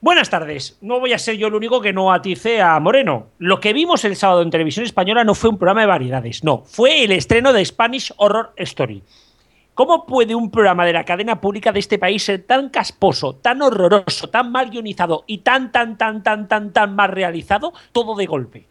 Buenas tardes. No voy a ser yo el único que no atice a Moreno. Lo que vimos el sábado en televisión española no fue un programa de variedades, no, fue el estreno de Spanish Horror Story. ¿Cómo puede un programa de la cadena pública de este país ser tan casposo, tan horroroso, tan mal guionizado y tan, tan, tan, tan, tan, tan mal realizado todo de golpe?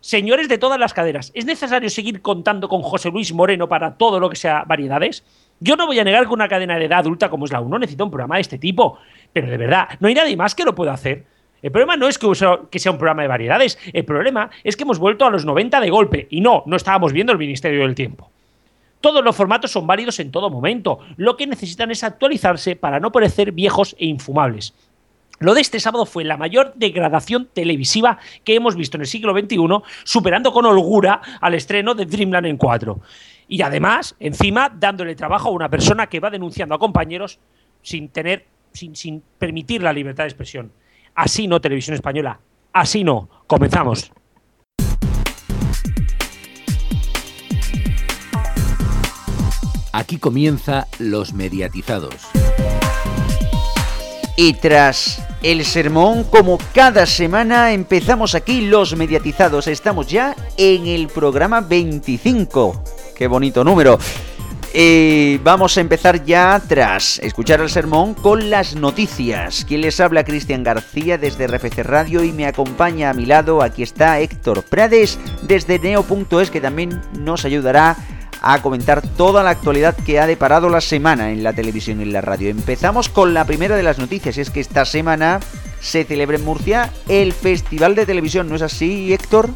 Señores de todas las cadenas, ¿es necesario seguir contando con José Luis Moreno para todo lo que sea variedades? Yo no voy a negar que una cadena de edad adulta como es la 1 necesita un programa de este tipo, pero de verdad, no hay nadie más que lo pueda hacer. El problema no es que sea un programa de variedades, el problema es que hemos vuelto a los 90 de golpe y no, no estábamos viendo el Ministerio del Tiempo. Todos los formatos son válidos en todo momento, lo que necesitan es actualizarse para no parecer viejos e infumables. Lo de este sábado fue la mayor degradación televisiva que hemos visto en el siglo XXI, superando con holgura al estreno de Dreamland en 4. Y además, encima, dándole trabajo a una persona que va denunciando a compañeros sin tener, sin, sin permitir la libertad de expresión. Así no, televisión española. Así no. Comenzamos. Aquí comienza Los Mediatizados. Y tras el sermón, como cada semana, empezamos aquí Los Mediatizados. Estamos ya en el programa 25. Qué bonito número. Y vamos a empezar ya tras escuchar el sermón con las noticias. Quien les habla Cristian García desde RFC Radio y me acompaña a mi lado, aquí está Héctor Prades desde neo.es que también nos ayudará a comentar toda la actualidad que ha deparado la semana en la televisión y en la radio. Empezamos con la primera de las noticias, y es que esta semana se celebra en Murcia el Festival de Televisión, ¿no es así, Héctor?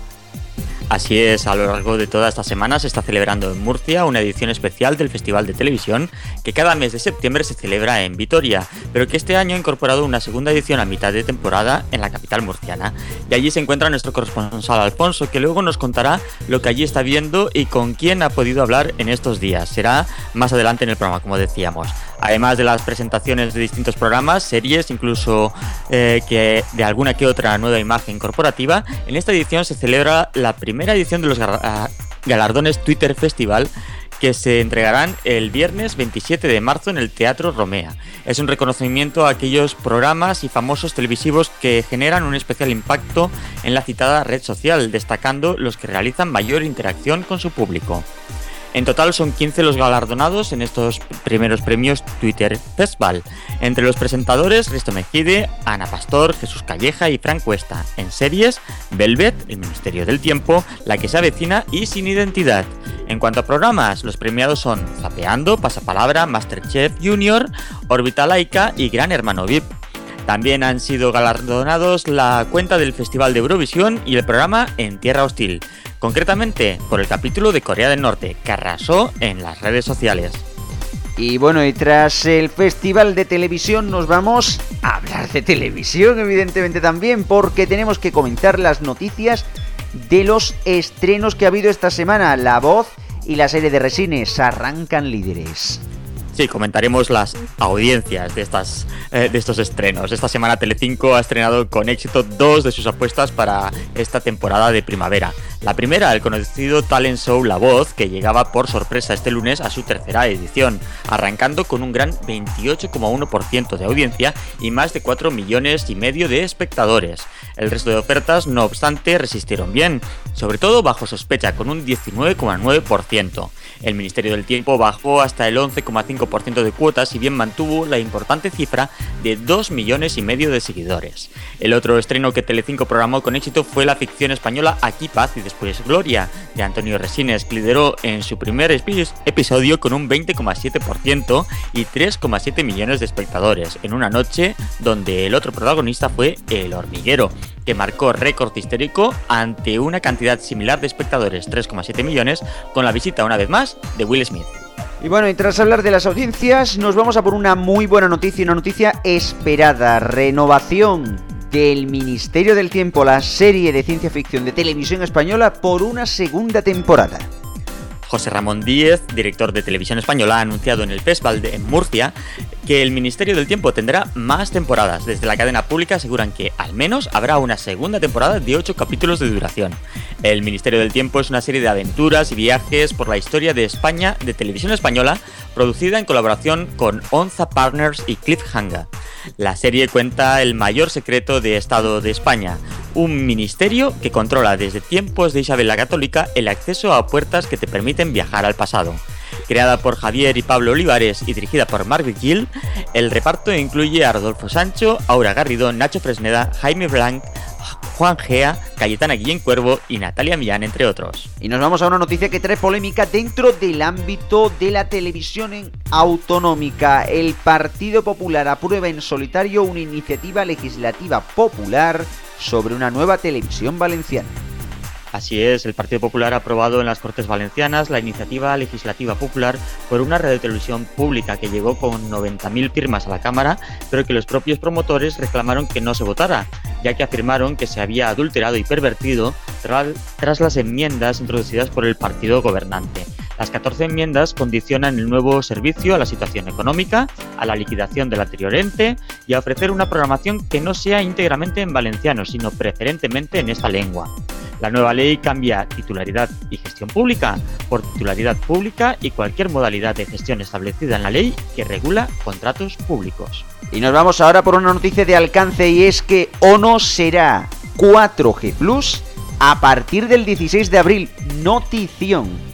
Así es, a lo largo de toda esta semana se está celebrando en Murcia una edición especial del Festival de Televisión que cada mes de septiembre se celebra en Vitoria, pero que este año ha incorporado una segunda edición a mitad de temporada en la capital murciana. Y allí se encuentra nuestro corresponsal Alfonso, que luego nos contará lo que allí está viendo y con quién ha podido hablar en estos días. Será más adelante en el programa, como decíamos además de las presentaciones de distintos programas, series, incluso eh, que de alguna que otra nueva imagen corporativa, en esta edición se celebra la primera edición de los ah, galardones Twitter Festival que se entregarán el viernes 27 de marzo en el Teatro Romea. Es un reconocimiento a aquellos programas y famosos televisivos que generan un especial impacto en la citada red social, destacando los que realizan mayor interacción con su público. En total son 15 los galardonados en estos primeros premios Twitter Festival. Entre los presentadores, Risto Mejide, Ana Pastor, Jesús Calleja y Frank Cuesta. En series, Velvet, El Ministerio del Tiempo, La que se avecina y Sin Identidad. En cuanto a programas, los premiados son Zapeando, Pasapalabra, Masterchef Junior, Orbita Laica y Gran Hermano VIP. También han sido galardonados la cuenta del Festival de Eurovisión y el programa En Tierra Hostil concretamente por el capítulo de Corea del Norte, que arrasó en las redes sociales. Y bueno, y tras el festival de televisión nos vamos a hablar de televisión, evidentemente también, porque tenemos que comentar las noticias de los estrenos que ha habido esta semana. La voz y la serie de Resines arrancan líderes. Sí, comentaremos las audiencias de, estas, eh, de estos estrenos. Esta semana Telecinco ha estrenado con éxito dos de sus apuestas para esta temporada de primavera. La primera, el conocido talent show La Voz, que llegaba por sorpresa este lunes a su tercera edición, arrancando con un gran 28,1% de audiencia y más de 4 millones y medio de espectadores. El resto de ofertas, no obstante, resistieron bien, sobre todo bajo sospecha, con un 19,9%. El Ministerio del Tiempo bajó hasta el 11,5% de cuotas y bien mantuvo la importante cifra de 2 millones y medio de seguidores. El otro estreno que Telecinco programó con éxito fue la ficción española Aquí Paz y después Gloria, de Antonio Resines, que lideró en su primer episodio con un 20,7% y 3,7 millones de espectadores, en una noche donde el otro protagonista fue El Hormiguero, que marcó récord histórico ante una cantidad similar de espectadores, 3,7 millones, con la visita una vez más de Will Smith. Y bueno, y tras hablar de las audiencias, nos vamos a por una muy buena noticia, una noticia esperada, renovación del Ministerio del Tiempo, la serie de ciencia ficción de televisión española, por una segunda temporada. José Ramón Díez, director de Televisión Española, ha anunciado en el Festival de Murcia que el Ministerio del Tiempo tendrá más temporadas. Desde la cadena pública aseguran que al menos habrá una segunda temporada de 8 capítulos de duración. El Ministerio del Tiempo es una serie de aventuras y viajes por la historia de España de Televisión Española, producida en colaboración con Onza Partners y Cliffhanger. La serie cuenta el mayor secreto de Estado de España, un ministerio que controla desde tiempos de Isabel la Católica el acceso a puertas que te permiten viajar al pasado. Creada por Javier y Pablo Olivares y dirigida por Margaret Gill, el reparto incluye a Rodolfo Sancho, Aura Garrido, Nacho Fresneda, Jaime Blanc, Juan Gea, Cayetana Guillén Cuervo y Natalia Millán, entre otros. Y nos vamos a una noticia que trae polémica dentro del ámbito de la televisión autonómica. El Partido Popular aprueba en solitario una iniciativa legislativa popular sobre una nueva televisión valenciana. Así es, el Partido Popular ha aprobado en las Cortes Valencianas la iniciativa legislativa popular por una red de televisión pública que llegó con 90.000 firmas a la Cámara, pero que los propios promotores reclamaron que no se votara, ya que afirmaron que se había adulterado y pervertido tras las enmiendas introducidas por el partido gobernante. Las 14 enmiendas condicionan el nuevo servicio a la situación económica, a la liquidación del anterior ente y a ofrecer una programación que no sea íntegramente en valenciano, sino preferentemente en esta lengua. La nueva ley cambia titularidad y gestión pública por titularidad pública y cualquier modalidad de gestión establecida en la ley que regula contratos públicos. Y nos vamos ahora por una noticia de alcance y es que ONO será 4G Plus a partir del 16 de abril. Notición.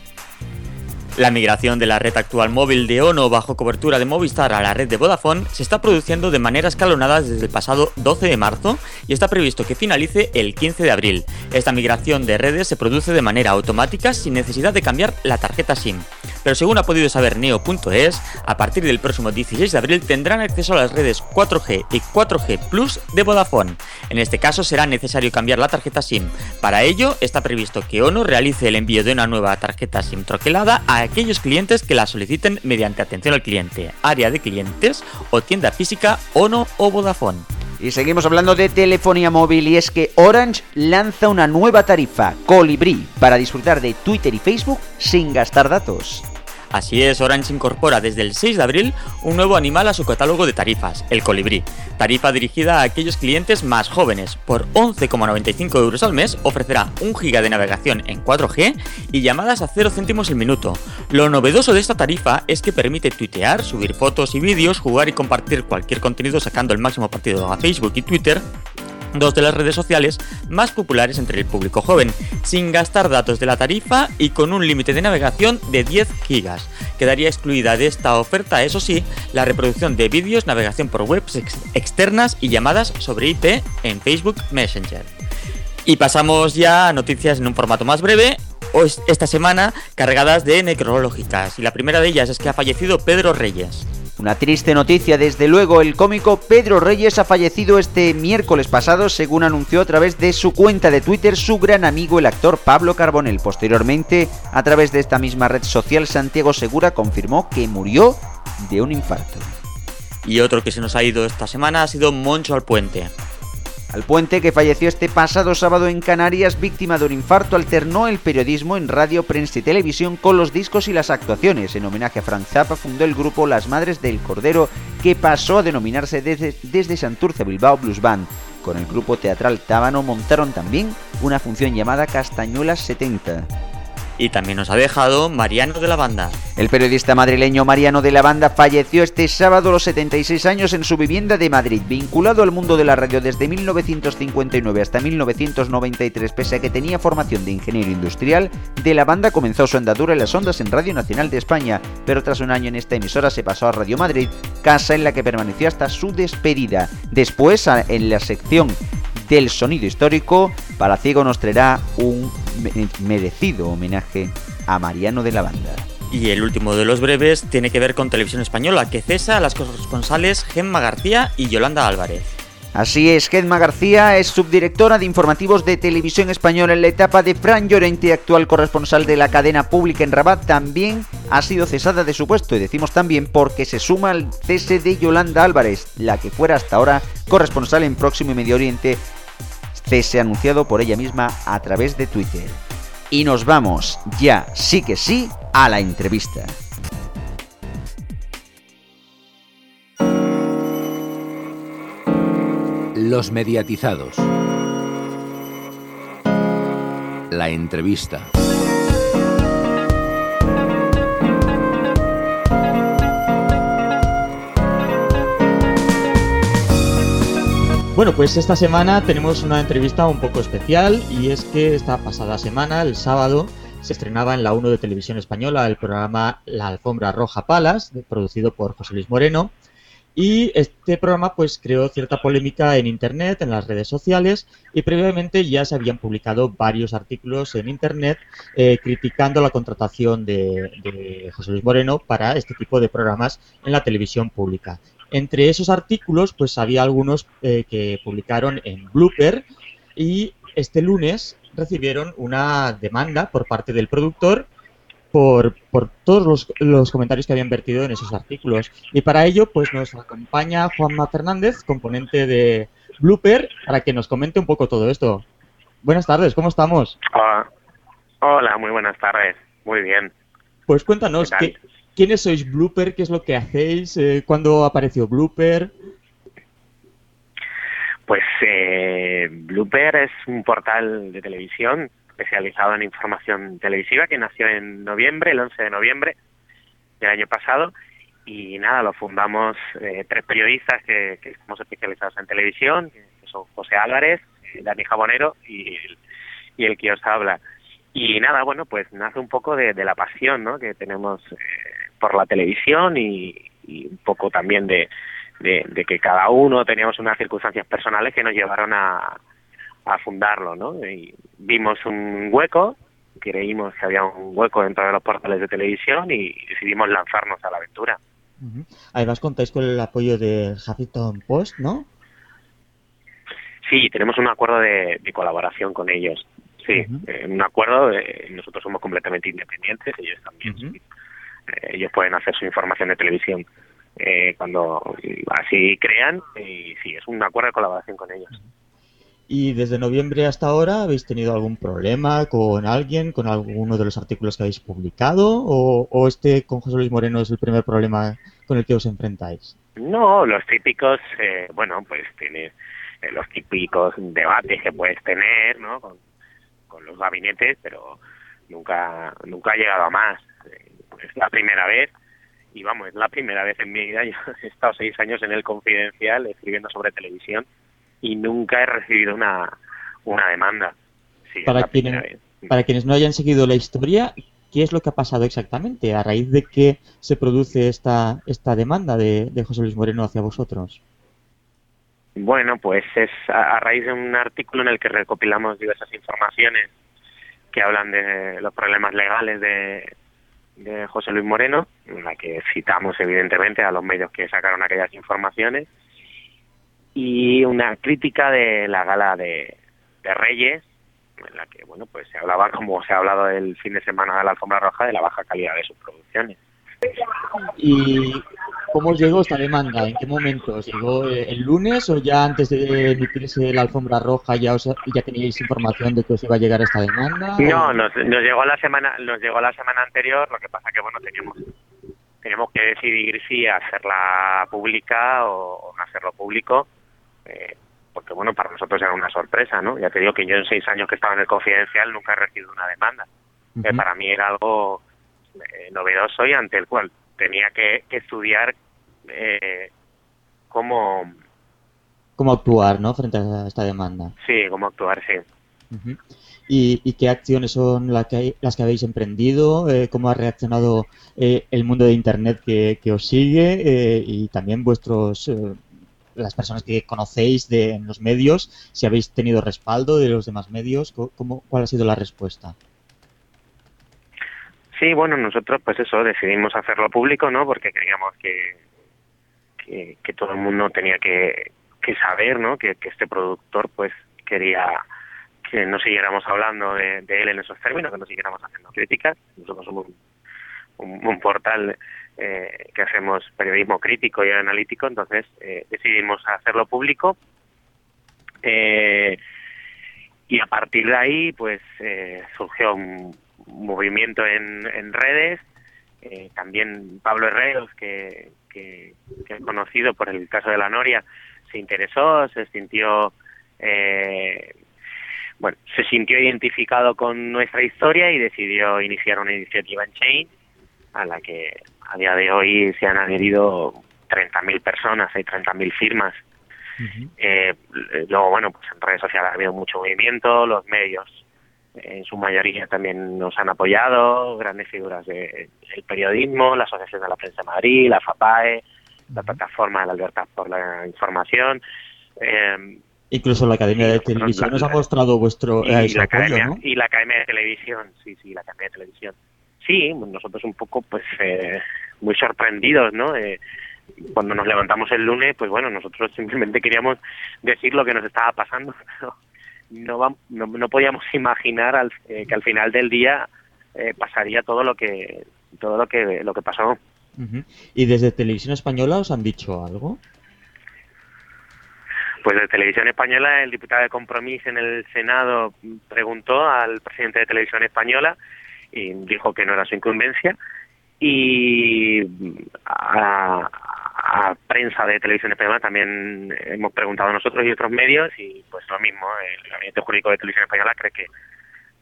La migración de la red actual móvil de ONO bajo cobertura de Movistar a la red de Vodafone se está produciendo de manera escalonada desde el pasado 12 de marzo y está previsto que finalice el 15 de abril. Esta migración de redes se produce de manera automática sin necesidad de cambiar la tarjeta SIM. Pero según ha podido saber Neo.es, a partir del próximo 16 de abril tendrán acceso a las redes 4G y 4G Plus de Vodafone. En este caso será necesario cambiar la tarjeta SIM. Para ello está previsto que ONO realice el envío de una nueva tarjeta SIM troquelada a aquellos clientes que la soliciten mediante atención al cliente, área de clientes o tienda física ONO o Vodafone. Y seguimos hablando de telefonía móvil y es que Orange lanza una nueva tarifa, Colibri, para disfrutar de Twitter y Facebook sin gastar datos. Así es, Orange incorpora desde el 6 de abril un nuevo animal a su catálogo de tarifas, el colibrí. Tarifa dirigida a aquellos clientes más jóvenes. Por 11,95 euros al mes ofrecerá un giga de navegación en 4G y llamadas a 0 céntimos el minuto. Lo novedoso de esta tarifa es que permite tuitear, subir fotos y vídeos, jugar y compartir cualquier contenido sacando el máximo partido a Facebook y Twitter dos de las redes sociales más populares entre el público joven, sin gastar datos de la tarifa y con un límite de navegación de 10 gigas. Quedaría excluida de esta oferta, eso sí, la reproducción de vídeos, navegación por webs externas y llamadas sobre IP en Facebook Messenger. Y pasamos ya a noticias en un formato más breve, esta semana cargadas de necrológicas. Y la primera de ellas es que ha fallecido Pedro Reyes. Una triste noticia, desde luego, el cómico Pedro Reyes ha fallecido este miércoles pasado, según anunció a través de su cuenta de Twitter su gran amigo el actor Pablo Carbonell. Posteriormente, a través de esta misma red social, Santiago Segura confirmó que murió de un infarto. Y otro que se nos ha ido esta semana ha sido Moncho al Al puente, que falleció este pasado sábado en Canarias, víctima de un infarto, alternó el periodismo en radio, prensa y televisión con los discos y las actuaciones. En homenaje a Frank Zappa fundó el grupo Las Madres del Cordero, que pasó a denominarse desde, desde Santurce Bilbao Blues Band. Con el grupo teatral Tábano montaron también una función llamada Castañuelas 70. Y también nos ha dejado Mariano de la Banda. El periodista madrileño Mariano de la Banda falleció este sábado a los 76 años en su vivienda de Madrid, vinculado al mundo de la radio desde 1959 hasta 1993, pese a que tenía formación de ingeniero industrial, de la banda comenzó su andadura en las ondas en Radio Nacional de España, pero tras un año en esta emisora se pasó a Radio Madrid, casa en la que permaneció hasta su despedida. Después, en la sección del sonido histórico, Palaciego nos traerá un merecido homenaje a Mariano de la Banda. Y el último de los breves tiene que ver con Televisión Española, que cesa a las corresponsales Gemma García y Yolanda Álvarez. Así es, Gemma García es subdirectora de informativos de Televisión Española en la etapa de Fran Llorente, actual corresponsal de la cadena pública en Rabat. También ha sido cesada de su puesto y decimos también porque se suma al cese de Yolanda Álvarez, la que fuera hasta ahora corresponsal en Próximo y Medio Oriente cese anunciado por ella misma a través de Twitter. Y nos vamos ya, sí que sí, a la entrevista. Los mediatizados. La entrevista. Bueno, pues esta semana tenemos una entrevista un poco especial y es que esta pasada semana, el sábado, se estrenaba en la 1 de Televisión Española el programa La Alfombra Roja Palas, producido por José Luis Moreno. Y este programa pues creó cierta polémica en internet, en las redes sociales, y previamente ya se habían publicado varios artículos en internet eh, criticando la contratación de, de José Luis Moreno para este tipo de programas en la televisión pública. Entre esos artículos, pues había algunos eh, que publicaron en Blooper y este lunes recibieron una demanda por parte del productor por, por todos los, los, comentarios que habían vertido en esos artículos. Y para ello, pues nos acompaña Juanma Fernández, componente de Blooper, para que nos comente un poco todo esto. Buenas tardes, ¿cómo estamos? Hola, Hola muy buenas tardes. Muy bien. Pues cuéntanos, ¿qué, ¿quiénes sois Blooper? ¿Qué es lo que hacéis? Eh, ¿Cuándo apareció Blooper? Pues eh, Blooper es un portal de televisión especializado en información televisiva que nació en noviembre, el 11 de noviembre del año pasado. Y nada, lo fundamos eh, tres periodistas que, que, estamos especializados en televisión, que son José Álvarez, eh, Dani Jabonero y el, y el que os habla. Y nada, bueno, pues nace un poco de, de la pasión ¿no? que tenemos eh, por la televisión y, y un poco también de, de, de, que cada uno teníamos unas circunstancias personales que nos llevaron a, a fundarlo, ¿no? Y vimos un hueco, creímos que había un hueco dentro de los portales de televisión y decidimos lanzarnos a la aventura. Uh -huh. Además contáis con el apoyo de Huffington Post, ¿no? Sí, tenemos un acuerdo de, de colaboración con ellos. Sí, uh -huh. eh, un acuerdo, de, nosotros somos completamente independientes, ellos también. Uh -huh. sí. Ellos pueden hacer su información de televisión eh, cuando así crean y sí, es un acuerdo de colaboración con ellos. ¿Y desde noviembre hasta ahora habéis tenido algún problema con alguien, con alguno de los artículos que habéis publicado? ¿O, o este con José Luis Moreno es el primer problema con el que os enfrentáis? No, los típicos, eh, bueno, pues tiene eh, los típicos debates que puedes tener, ¿no? Con, con los gabinetes, pero nunca, nunca ha llegado a más. Eh, es la primera vez y vamos, es la primera vez en mi vida, yo he estado seis años en el Confidencial escribiendo sobre televisión y nunca he recibido una, una demanda. Sí, para, quienes, para quienes no hayan seguido la historia, ¿qué es lo que ha pasado exactamente? ¿A raíz de qué se produce esta, esta demanda de, de José Luis Moreno hacia vosotros? Bueno, pues es a, a raíz de un artículo en el que recopilamos diversas informaciones que hablan de los problemas legales de, de José Luis Moreno, en la que citamos evidentemente a los medios que sacaron aquellas informaciones y una crítica de la gala de, Reyes, en la que, bueno, pues se hablaba, como se ha hablado el fin de semana de la alfombra roja, de la baja calidad de sus producciones. ¿Y cómo llegó esta demanda? ¿En qué momento? ¿Llegó el lunes o ya antes de emitirse la alfombra roja ya os, ya teníais información de que os iba a llegar esta demanda? No, nos, nos llegó la semana nos llegó la semana anterior, lo que pasa que, bueno, teníamos teníamos que decidir si hacerla pública o, no hacerlo público eh, porque bueno, para nosotros era una sorpresa, ¿no? Ya te digo que yo en seis años que estaba en el confidencial nunca he recibido una demanda, uh -huh. que para mí era algo eh, novedoso y ante el cual tenía que, que estudiar eh, cómo... Cómo actuar, ¿no? Frente a esta demanda. Sí, cómo actuar, sí. Uh -huh. ¿Y, ¿Y, qué acciones son las que, hay, las que habéis emprendido? Eh, ¿Cómo ha reaccionado eh, el mundo de Internet que, que os sigue? Eh, y también vuestros las personas que conocéis de en los medios, si habéis tenido respaldo de los demás medios, ¿cómo, ¿cuál ha sido la respuesta? Sí, bueno, nosotros pues eso, decidimos hacerlo público, ¿no? Porque creíamos que, que, todo el mundo tenía que, que saber, ¿no? Que, este productor pues quería que no siguiéramos hablando de, él en esos términos, que no siguiéramos haciendo críticas. Nosotros somos un, un, un portal eh, que hacemos periodismo crítico y analítico, entonces eh, decidimos hacerlo público. Eh, y a partir de ahí, pues eh, surgió un, movimiento en, en redes. Eh, también Pablo Herreros, que, que, que es conocido por el caso de la Noria, se interesó, se sintió eh, bueno, se sintió identificado con nuestra historia y decidió iniciar una iniciativa en Chain, a la que a día de hoy se han adherido 30.000 personas, hay 30.000 firmas. eh, luego, bueno, pues en redes sociales ha habido mucho movimiento, los medios en su mayoría también nos han apoyado, grandes figuras del periodismo, la Asociación de la Prensa de Madrid, la FAPAE, la Plataforma de la Libertad por la Información. Eh, Incluso la Academia de Televisión nos ha mostrado vuestro y, eh, la apoyo, academia, ¿no? y la Academia de Televisión, sí, sí, la Academia de Televisión. Sí, nosotros un poco, pues, eh, muy sorprendidos, ¿no? Eh, cuando nos levantamos el lunes, pues bueno, nosotros simplemente queríamos decir lo que nos estaba pasando, no, no, no podíamos imaginar al- eh, que al final del día eh, pasaría todo lo que todo lo que lo que pasó. ¿Y desde Televisión Española os han dicho algo? Pues de Televisión Española, el diputado de Compromís en el Senado preguntó al presidente de Televisión Española y dijo que no era su incumbencia. Y a, a prensa de Televisión Española también hemos preguntado nosotros y otros medios y pues lo mismo, el Gabinete Jurídico de Televisión Española cree que,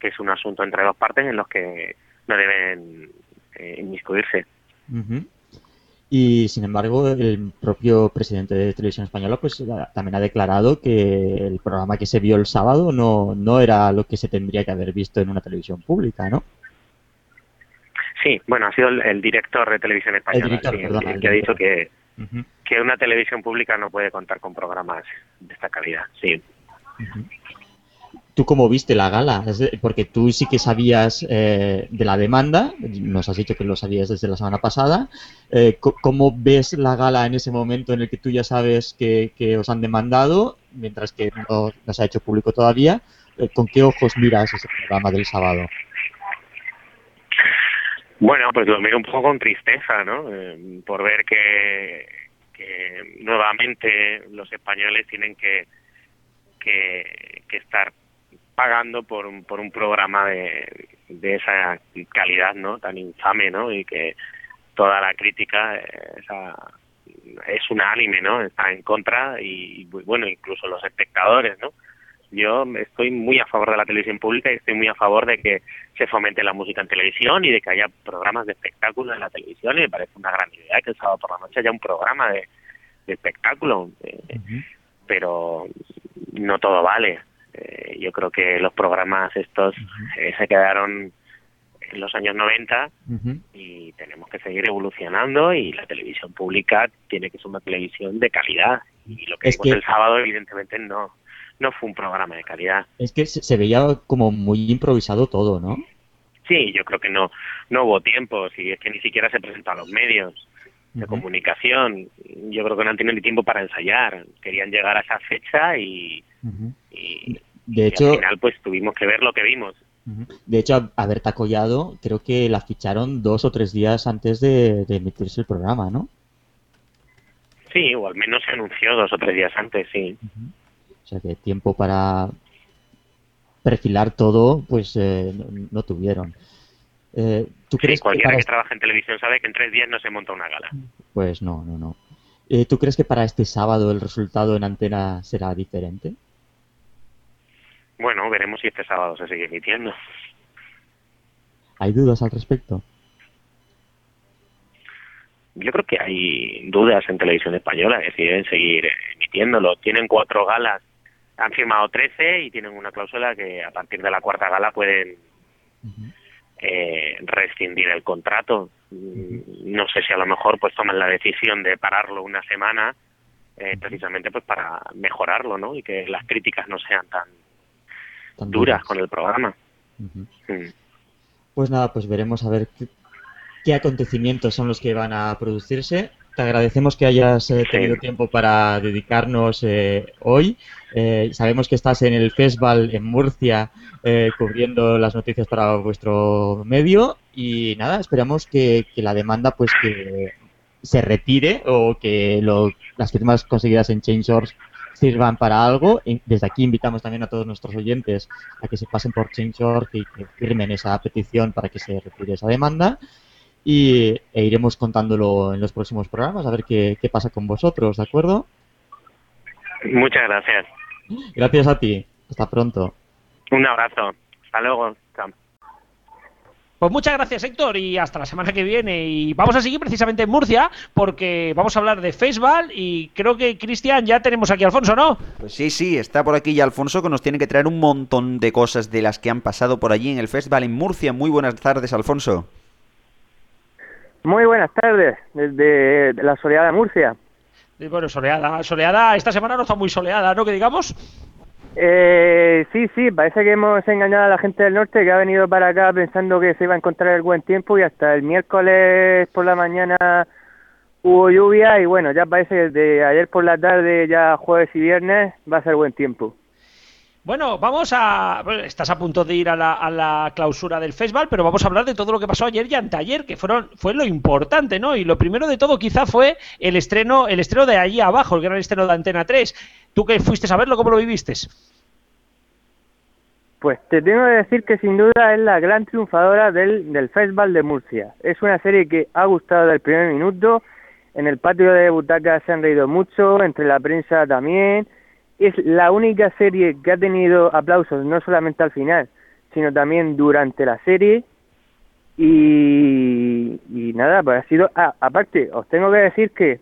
que es un asunto entre dos partes en los que no deben eh, inmiscuirse. Ujú. Y sin embargo, el propio presidente de Televisión Española pues también ha declarado que el programa que se vio el sábado no, no era lo que se tendría que haber visto en una televisión pública, ¿no? Sí, bueno, ha sido el, el director de Televisión Española director, sí, el perdona, el que ha dicho director. Que, una televisión pública no puede contar con programas de esta calidad. Sí. ujú. ¿Tú cómo viste la gala? Porque tú sí que sabías eh, de la demanda, nos has dicho que lo sabías desde la semana pasada. Eh, ¿Cómo ves la gala en ese momento en el que tú ya sabes que, que os han demandado, mientras que no, no se ha hecho público todavía? Eh, ¿Con qué ojos miras ese programa del sábado? Bueno, pues lo miro un poco con tristeza, ¿no? Eh, por ver que, que nuevamente los españoles tienen que, que, estar pagando por un, por un programa de, de esa calidad, ¿no? Tan infame, ¿no? Y que toda la crítica eh, esa, es unánime, ¿no? Está en contra y, bueno, incluso los espectadores, ¿no? Yo estoy muy a favor de la televisión pública y estoy muy a favor de que se fomente la música en televisión y de que haya programas de espectáculo en la televisión y me parece una gran idea que el sábado por la noche haya un programa de, de espectáculo, eh, pero no todo vale. Eh, yo creo que los programas estos eh, se quedaron en los años 90 Ujú. y tenemos que seguir evolucionando y la televisión pública tiene que ser una televisión de calidad y lo que Es vimos que- el sábado evidentemente no no fue un programa de calidad. Es que se, veía como muy improvisado todo, ¿no? Sí, yo creo que no no hubo tiempo, si es que ni siquiera se presentó a los medios de comunicación. Yo creo que no han tenido ni tiempo para ensayar. Querían llegar a esa fecha y, De y hecho, al final pues tuvimos que ver lo que vimos. De hecho, a a Berta Collado creo que la ficharon dos o tres días antes de, de emitirse el programa, ¿no? Sí, o al menos se anunció dos o tres días antes, sí. O sea que tiempo para perfilar todo, pues eh, no, no tuvieron. Eh, ¿Tú Sí, crees que cualquiera para que trabaja en televisión sabe que en tres días no se monta una gala. Pues no, no, no. Eh, ¿Tú crees que para este sábado el resultado en antena será diferente? Bueno, veremos si este sábado se sigue emitiendo. ¿Hay dudas al respecto? Yo creo que hay dudas en televisión española, es decir, en seguir emitiéndolo. Tienen cuatro galas, han firmado trece y tienen una cláusula que a partir de la cuarta gala pueden eh, rescindir el contrato. No sé si a lo mejor pues toman la decisión de pararlo una semana eh, precisamente pues para mejorarlo, ¿no? Y que las críticas no sean tan Tan duras con el programa. Mm. Pues nada, pues veremos a ver qué, qué acontecimientos son los que van a producirse. Te agradecemos que hayas eh, Sí. tenido tiempo para dedicarnos eh, hoy. Eh, sabemos que estás en el festival en Murcia eh, cubriendo las noticias para vuestro medio y nada, esperamos que, que la demanda pues que se retire o que lo- las firmas conseguidas en Chainsource sirvan para algo. Y desde aquí invitamos también a todos nuestros oyentes a que se pasen por Change.org y que firmen esa petición para que se retire esa demanda. Y e iremos contándolo en los próximos programas, a ver qué, qué pasa con vosotros, ¿de acuerdo? Muchas gracias. Gracias a ti. Hasta pronto. Un abrazo. Hasta luego. Chao. Pues muchas gracias Héctor y hasta la semana que viene. Y vamos a seguir precisamente en Murcia porque vamos a hablar de Facebook y creo que Cristian ya tenemos aquí a Alfonso, ¿no? Pues sí, sí, está por aquí ya Alfonso que nos tiene que traer un montón de cosas de las que han pasado por allí en el festival en Murcia. Muy buenas tardes, Alfonso. Muy buenas tardes, desde la soleada Murcia. Y bueno, soleada, soleada, esta semana no está muy soleada, ¿no? Que digamos. Eh, sí, sí, parece que hemos engañado a la gente del norte que ha venido para acá pensando que se iba a encontrar el buen tiempo y hasta el miércoles por la mañana hubo lluvia y bueno, ya parece que de ayer por la tarde, ya jueves y viernes, va a ser buen tiempo. Bueno, vamos a. estás a punto de ir a la, a la clausura del festival, pero vamos a hablar de todo lo que pasó ayer y anteayer, que fueron, fue lo importante, ¿no? Y lo primero de todo, quizá, fue el estreno, el estreno de allí abajo, el gran estreno de Antena 3. Tú que fuiste a verlo, ¿cómo lo viviste? Pues te tengo que decir que sin duda es la gran triunfadora del, del Festival de Murcia. Es una serie que ha gustado del primer minuto, en el patio de butacas se han reído mucho, entre la prensa también. Es la única serie que ha tenido aplausos no solamente al final, sino también durante la serie. Y, y nada, pues ha sido... ah, aparte, os tengo que decir que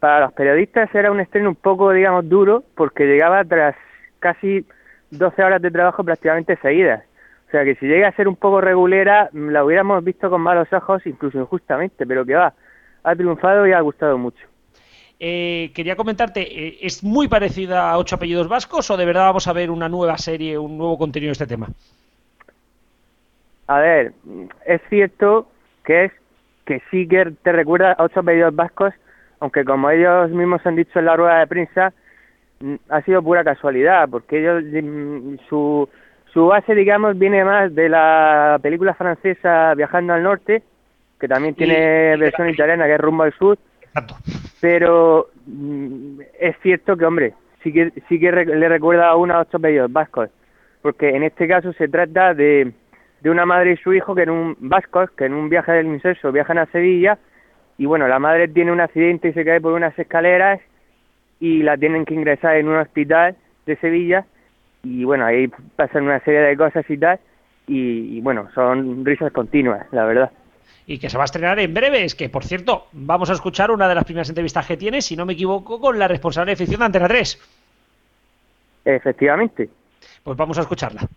para los periodistas era un estreno un poco, digamos, duro, porque llegaba tras casi 12 horas de trabajo prácticamente seguidas. O sea que si llega a ser un poco regulera, la hubiéramos visto con malos ojos, incluso injustamente, pero que va, ha triunfado y ha gustado mucho. Eh, quería comentarte, eh, ¿es muy parecida a Ocho Apellidos Vascos o de verdad vamos a ver una nueva serie, un nuevo contenido de este tema? A ver, es cierto que es que sí que te recuerda a ocho apellidos vascos, aunque como ellos mismos han dicho en la rueda de prensa, mm, ha sido pura casualidad, porque ellos, mm, su, su base, digamos, viene más de la película francesa Viajando al Norte, que también tiene y- versión italiana, que es Rumbo al Sur, Pero mm, es cierto que, hombre, sí que, sí que le recuerda a uno a ocho apellidos vascos, porque en este caso se trata de, de una madre y su hijo que en un vascos, que en un viaje del incenso viajan a Sevilla, y bueno, la madre tiene un accidente y se cae por unas escaleras y la tienen que ingresar en un hospital de Sevilla, y bueno, ahí pasan una serie de cosas y tal, y bueno, son risas continuas, la verdad. Y que se va a estrenar en breves, que por cierto, vamos a escuchar una de las primeras entrevistas que tiene, si no me equivoco, con la responsable de ficción de Antena 3. Efectivamente. Pues vamos a escucharla.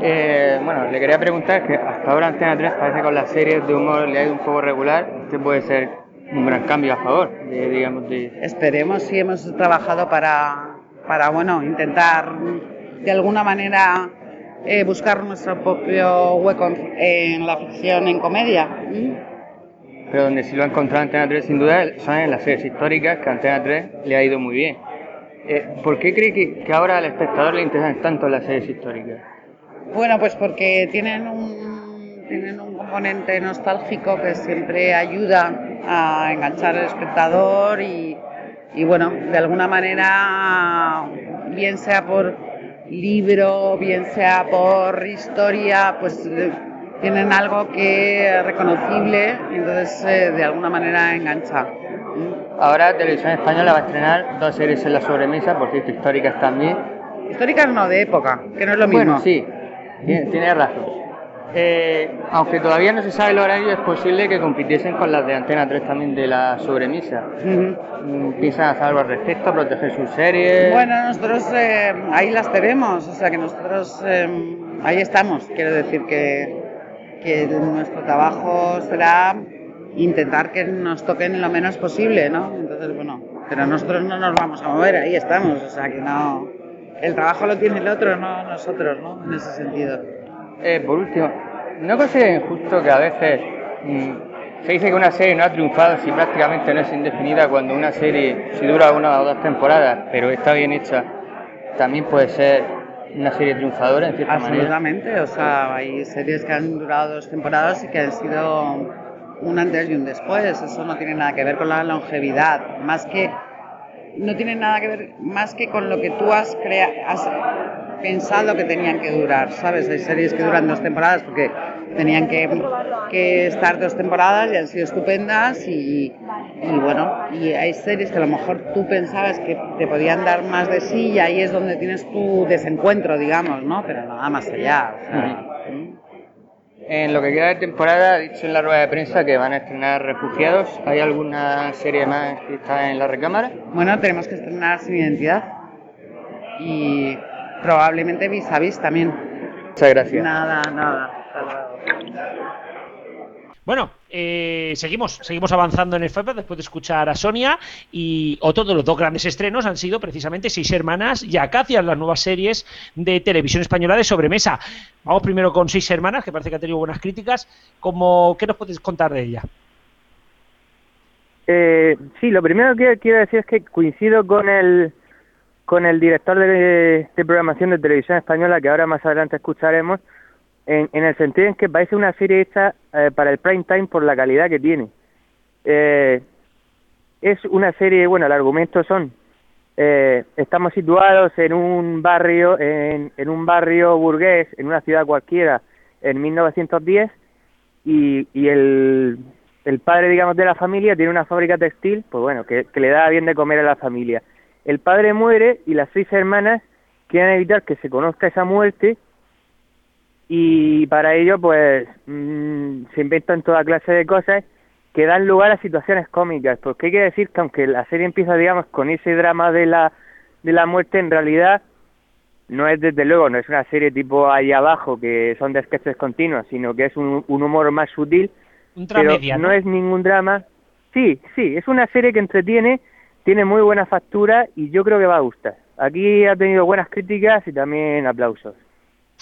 Eh, bueno, le quería preguntar que hasta ahora Antena 3 parece que con las series de humor le ha ido un poco regular. Este puede ser un gran cambio a favor, de, digamos, de... Esperemos si hemos trabajado para, para bueno, intentar de alguna manera eh, buscar nuestro propio hueco en, en la ficción en comedia. Pero donde sí lo ha encontrado Antena 3 sin duda son en las series históricas, que a Antena 3 le ha ido muy bien. Eh, ¿Por qué cree que, que ahora al espectador le interesan tanto las series históricas? Bueno, pues porque tienen un, tienen un componente nostálgico que siempre ayuda a enganchar al espectador y, y bueno, de alguna manera, bien sea por libro, bien sea por historia, pues eh, tienen algo que es reconocible entonces eh, de alguna manera engancha. Ahora Televisión Española va a estrenar dos series en la sobremesa, por cierto, históricas también. Históricas no, de época, que no es lo mismo. Bueno, sí, tiene, tiene razón. Eh, aunque todavía no se sabe el horario, es posible que compitiesen con las de Antena 3 también de la sobremesa. Ujú. Mm, ¿Piensan hacer algo al respecto, proteger sus series? Bueno, nosotros eh, ahí las tenemos, o sea que nosotros eh, ahí estamos. Quiero decir que, que nuestro trabajo será intentar que nos toquen lo menos posible, ¿no? Entonces, bueno, pero nosotros no nos vamos a mover, ahí estamos, o sea que no. El trabajo lo tiene el otro, no nosotros, ¿no? En ese sentido. Eh, por último, ¿no considera injusto que a veces mm, se dice que una serie no ha triunfado si prácticamente no es indefinida cuando una serie, si dura una o dos temporadas, pero está bien hecha, también puede ser una serie triunfadora en cierta? Absolutamente, o sea, hay series que han durado dos temporadas y que han sido un antes y un después, eso no tiene nada que ver con la longevidad, más que no tienen nada que ver más que con lo que tú has, crea has pensado que tenían que durar, ¿sabes? Hay series que duran dos temporadas porque tenían que, que estar dos temporadas y han sido estupendas y, y, bueno, y hay series que a lo mejor tú pensabas que te podían dar más de sí y ahí es donde tienes tu desencuentro, digamos, ¿no? Pero nada más allá. O sea, En lo que queda de temporada, ha dicho en la rueda de prensa que van a estrenar Refugiados. ¿Hay alguna serie más que está en la recámara? Bueno, tenemos que estrenar Sin Identidad y probablemente Vis a Vis también. Muchas gracias. Nada, nada. Bueno, eh, seguimos, seguimos avanzando en el FEPA después de escuchar a Sonia y otro de los dos grandes estrenos han sido precisamente Seis Hermanas y Acacias, las nuevas series de televisión española de sobremesa. Vamos primero con Seis Hermanas, que parece que ha tenido buenas críticas. Como, ¿Qué nos puedes contar de ella? Eh, sí, lo primero que quiero decir es que coincido con el con el director de, programación de televisión española, que ahora más adelante escucharemos, en, en el sentido en que parece una serie hecha eh, para el prime time por la calidad que tiene. Eh, es una serie, bueno, el argumento son, eh, estamos situados en un barrio, en, en un barrio burgués, en una ciudad cualquiera, en 1910, y, y el, el padre, digamos, de la familia tiene una fábrica textil, pues bueno, que le da bien de comer a la familia. El padre muere y las seis hermanas quieren evitar que se conozca esa muerte y para ello pues mm, se inventan toda clase de cosas que dan lugar a situaciones cómicas porque hay que decir que aunque la serie empieza digamos con ese drama de la de la muerte en realidad no es desde luego no es una serie tipo ahí abajo que son de sketches continuos sino que es un, un humor más sutil Un pero ¿no? es ningún drama sí sí es una serie que entretiene tiene muy buena factura y yo creo que va a gustar aquí ha tenido buenas críticas y también aplausos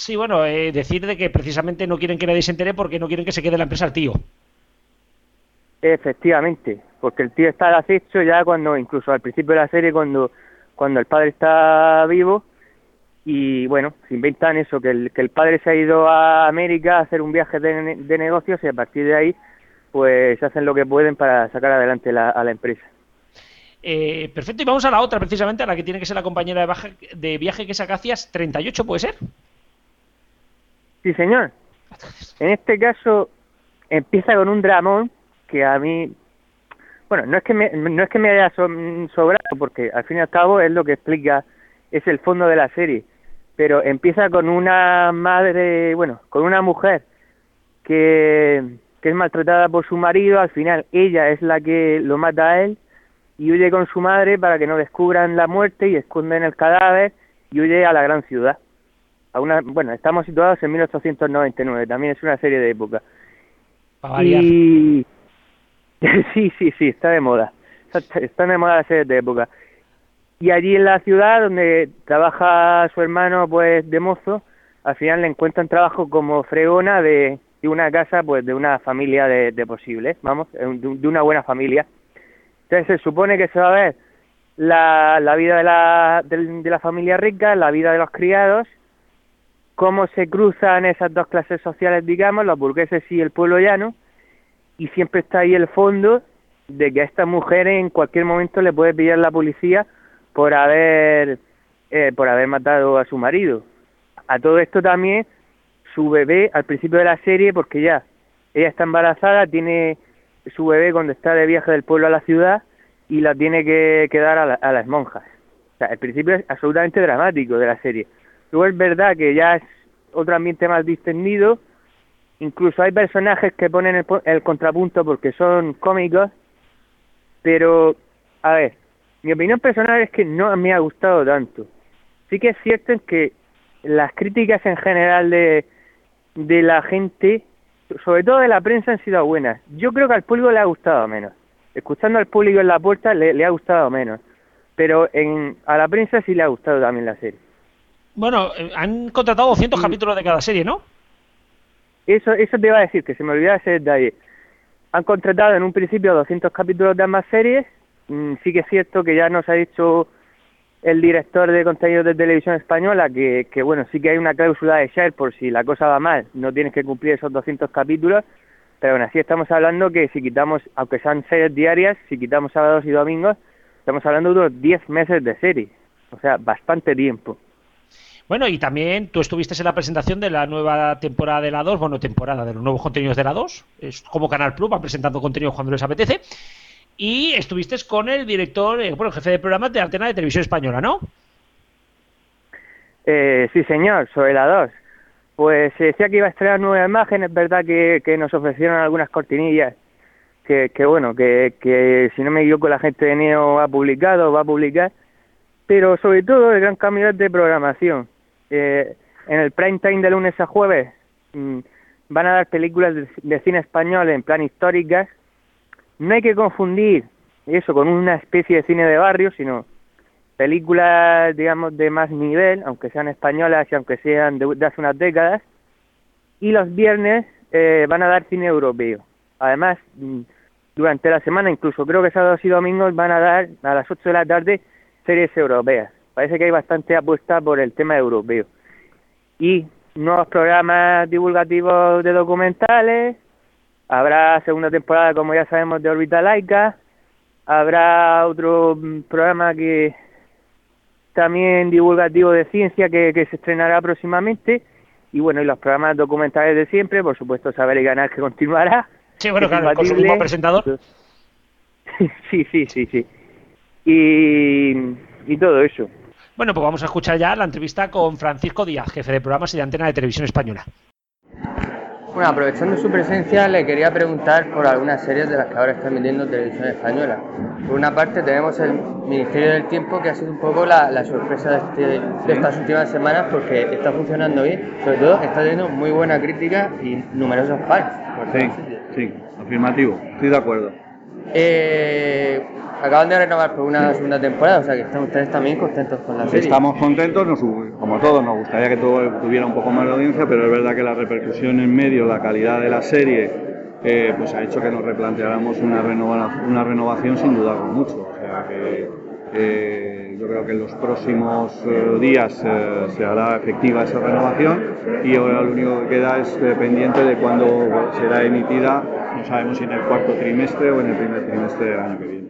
Sí, bueno, eh, decir de que precisamente no quieren que nadie se entere porque no quieren que se quede la empresa al tío. Efectivamente, porque el tío está al acecho ya cuando, incluso al principio de la serie, cuando, cuando el padre está vivo, y bueno, se inventan eso, que el, que el padre se ha ido a América a hacer un viaje de, de negocios y a partir de ahí, pues hacen lo que pueden para sacar adelante la, a la empresa. Eh, perfecto, y vamos a la otra, precisamente, a la que tiene que ser la compañera de, baja- de viaje, que es Acacias 38, ¿puede ser? Sí, señor. En este caso empieza con un dramón que a mí, bueno, no es que me, no es que me haya so- sobrado, porque al fin y al cabo es lo que explica, es el fondo de la serie, pero empieza con una madre, bueno, con una mujer que, que es maltratada por su marido, al final ella es la que lo mata a él y huye con su madre para que no descubran la muerte y esconden el cadáver y huye a la gran ciudad a una, bueno, estamos situados en 1899, también es una serie de época. Para variar. Y sí, sí, sí, está de moda. Está, está de moda las series de época. Y allí en la ciudad donde trabaja su hermano pues de mozo, al final le encuentran trabajo como fregona de, de una casa pues de una familia de, de posibles, vamos, de una buena familia. Entonces se supone que se va a ver la, vida de la, del- de la familia rica, la vida de los criados, cómo se cruzan esas dos clases sociales, digamos, los burgueses y el pueblo llano, y siempre está ahí el fondo de que a esta mujer en cualquier momento le puede pillar la policía por haber eh, por haber matado a su marido. A todo esto también su bebé al principio de la serie, porque ya ella está embarazada, tiene su bebé cuando está de viaje del pueblo a la ciudad y la tiene que, que dar a, la- a las monjas. O sea, el principio es absolutamente dramático de la serie. Luego es verdad que ya es otro ambiente más distendido, incluso hay personajes que ponen el, contrapunto porque son cómicos, pero, a ver, mi opinión personal es que no me ha gustado tanto. Sí que es cierto que las críticas en general de, de la gente, sobre todo de la prensa, han sido buenas. Yo creo que al público le ha gustado menos. Escuchando al público en la puerta le, le ha gustado menos. Pero en, a la prensa sí le ha gustado también la serie. Bueno, eh, han contratado 200 capítulos de cada serie, ¿no? Eso, eso te iba a decir, que se me olvidaba ese detalle. Han contratado en un principio 200 capítulos de ambas series. Mm, sí que es cierto que ya nos ha dicho el director de contenidos de televisión española que, que, bueno, sí que hay una cláusula de share por si la cosa va mal, no tienes que cumplir esos 200 capítulos, pero aún así estamos hablando que si quitamos, aunque sean series diarias, si quitamos sábados y domingos, estamos hablando de unos 10 meses de serie, o sea, bastante tiempo. Bueno, y también tú estuviste en la presentación de la nueva temporada de la 2, bueno, temporada de los nuevos contenidos de la 2, es como Canal Plus, van presentando contenido cuando les apetece, y estuviste con el director, eh, bueno, el jefe de programas de Antena de Televisión Española, ¿no? Eh, sí, señor, sobre la 2. Pues se decía que iba a estrenar nueva imagen, es verdad que, nos ofrecieron algunas cortinillas que, que bueno, que, que si no me equivoco la gente de Neo ha publicado, va a publicar, pero sobre todo el gran cambio de programación. Eh, en el prime time de lunes a jueves mm, van a dar películas de cine español en plan históricas. No hay que confundir eso con una especie de cine de barrio, sino películas, digamos, de más nivel, aunque sean españolas y aunque sean de, hace unas décadas. Y los viernes eh, van a dar cine europeo. Además, mm, durante la semana, incluso creo que sábados y domingos, van a dar a las 8 de la tarde series europeas. Parece que hay bastante apuesta por el tema europeo. Y nuevos programas divulgativos de documentales. Habrá segunda temporada, como ya sabemos, de Orbita Laica. Habrá otro mm, programa que también divulgativo de ciencia que, que se estrenará próximamente. Y bueno, y los programas documentales de siempre, por supuesto, Saber y Ganar que continuará. Sí, bueno, claro, con su mismo presentador. sí, sí, sí, sí. Y, y todo eso. Bueno, pues vamos a escuchar ya la entrevista con Francisco Díaz, jefe de programas y de Antena de Televisión Española. Bueno, aprovechando su presencia, le quería preguntar por algunas series de las que ahora está emitiendo Televisión Española. Por una parte tenemos el Ministerio del Tiempo, que ha sido un poco la, la sorpresa de, este- de estas últimas semanas, porque está funcionando bien, sobre todo está teniendo muy buena crítica y numerosos fans. Sí, sí, afirmativo, estoy de acuerdo. Eh, acaban de renovar por una segunda temporada, o sea que están ustedes también contentos con la serie. Estamos contentos, nos- como todos, nos gustaría que todo tuviera un poco más de audiencia, pero es verdad que la repercusión en medio, la calidad de la serie, eh, pues ha hecho que nos replanteáramos una, renova- una renovación sin dudarlo mucho. O sea que eh, yo creo que en los próximos eh, días eh, se hará efectiva esa renovación y ahora lo único que queda es eh, pendiente de cuándo será emitida, no sabemos si en el cuarto trimestre o en el primer trimestre del año que viene.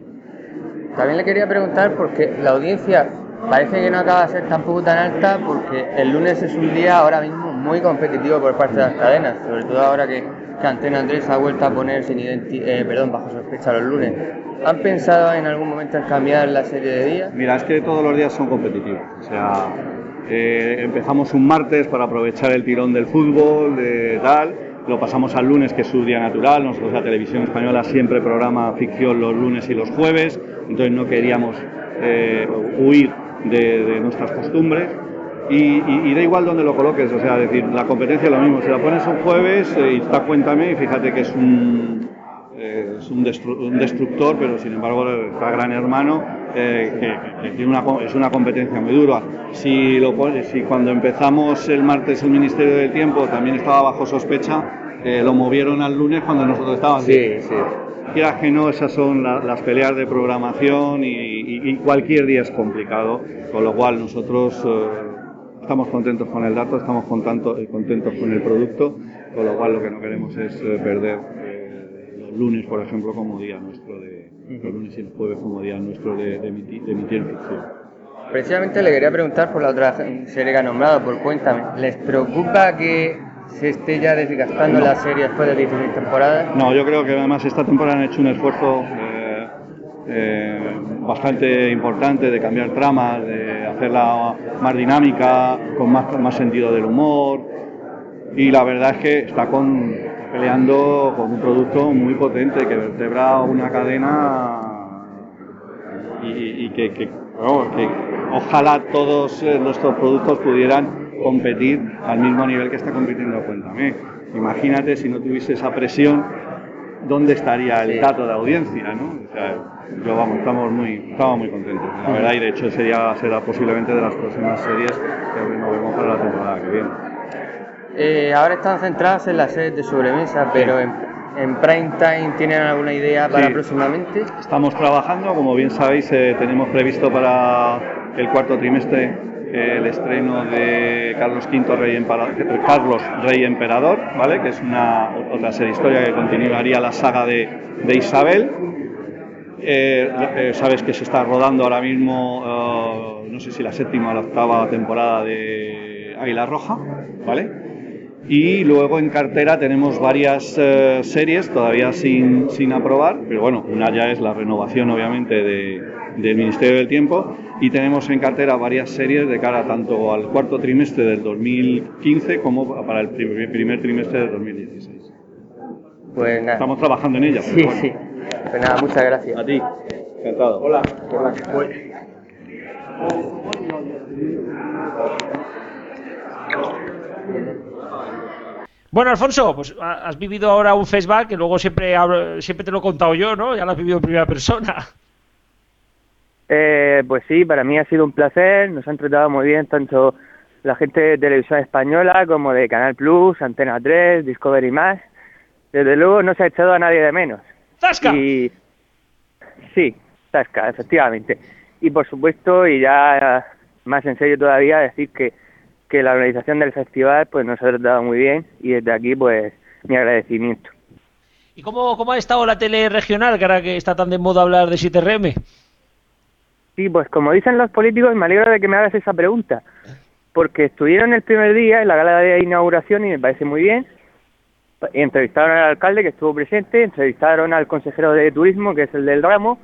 También le quería preguntar porque la audiencia parece que no acaba de ser tampoco tan alta porque el lunes es un día ahora mismo muy competitivo por parte de las cadenas, sobre todo ahora que, que Antena 3 ha vuelto a poner sin identi- eh, perdón, bajo sospecha los lunes. ¿Han pensado en algún momento en cambiar la serie de días? Mira, es que todos los días son competitivos. O sea, eh, empezamos un martes para aprovechar el tirón del fútbol, de tal. Lo pasamos al lunes, que es su día natural. Nosotros, la televisión española, siempre programa ficción los lunes y los jueves. Entonces, no queríamos eh, huir de, nuestras costumbres. Y, y- da igual donde lo coloques, o sea, decir, la competencia es lo mismo. Si la pones un jueves eh, y está Cuéntame, y fíjate que es un, es un, destru- un destructor, pero sin embargo está Gran Hermano, eh, que, que tiene una, es una competencia muy dura. Si, lo, si cuando empezamos el martes el Ministerio del Tiempo también estaba bajo sospecha, eh, lo movieron al lunes cuando nosotros estábamos. Sí, sí. Quieras que no, esas son la- las peleas de programación y, y- y cualquier día es complicado, con lo cual nosotros eh, estamos contentos con el dato, estamos contentos con el producto, con lo cual lo que no queremos es eh, perder los lunes, por ejemplo, como día nuestro de los lunes y los jueves como día nuestro de, de emitir, de emitir ficción. Precisamente le quería preguntar por la otra serie que ha nombrado, por Cuéntame. ¿Les preocupa que se esté ya desgastando No. la serie después de 16 temporadas? No, yo creo que además esta temporada han hecho un esfuerzo eh, eh, bastante importante de cambiar tramas, de hacerla más dinámica, con más, más sentido del humor. Y la verdad es que está con, peleando con un producto muy potente que vertebra una cadena y, y que, que, bueno, que ojalá todos eh, nuestros productos pudieran competir al mismo nivel que está compitiendo Cuéntame. Imagínate si no tuviese esa presión, ¿dónde estaría el dato de audiencia? ¿no? O sea, yo, vamos, estamos muy, estamos muy contentos, la verdad, y de hecho sería, será posiblemente de las próximas series que renovemos para la temporada que viene. Eh, ahora están centradas en las series de sobremesa, pero en, en prime time tienen alguna idea para Sí. próximamente. Estamos trabajando, como bien sabéis, eh, tenemos previsto para el cuarto trimestre eh, el estreno de Carlos V Rey Empera- Carlos Rey Emperador, ¿vale? que es una otra serie historia que continuaría la saga de, de Isabel. Sabes que se está rodando ahora mismo, no sé si la séptima o la octava temporada de Águila Roja, ¿vale? Y luego en cartera tenemos varias eh, series todavía sin, sin aprobar, pero bueno, una ya es la renovación obviamente de, del Ministerio del Tiempo y tenemos en cartera varias series de cara tanto al cuarto trimestre del 2015 como para el primer, primer trimestre del 2016. Pues nada. Estamos trabajando en ellas. Sí, sí. Pues nada, muchas gracias. A ti. Encantado. Hola. Hola. Bueno, Alfonso, pues ha- has vivido ahora un flashback que luego siempre, hablo- siempre te lo he contado yo, ¿no? Ya lo has vivido en primera persona. Eh, pues sí, para mí ha sido un placer, nos han tratado muy bien tanto la gente de Televisión Española como de Canal Plus, Antena 3, Discovery Más. Desde luego no se ha echado a nadie de menos. ¡Zasca! Y sí, Tasca, efectivamente. Y por supuesto, y ya más en serio todavía, decir que, que la organización del festival pues nos ha tratado muy bien y desde aquí pues mi agradecimiento. ¿Y cómo, cómo ha estado la tele regional, que ahora que está tan de moda hablar de 7RM? Sí, pues como dicen los políticos, me alegro de que me hagas esa pregunta, porque estuvieron el primer día en la gala de inauguración y me parece muy bien. Entrevistaron al alcalde que estuvo presente, entrevistaron al consejero de turismo, que es el del ramo,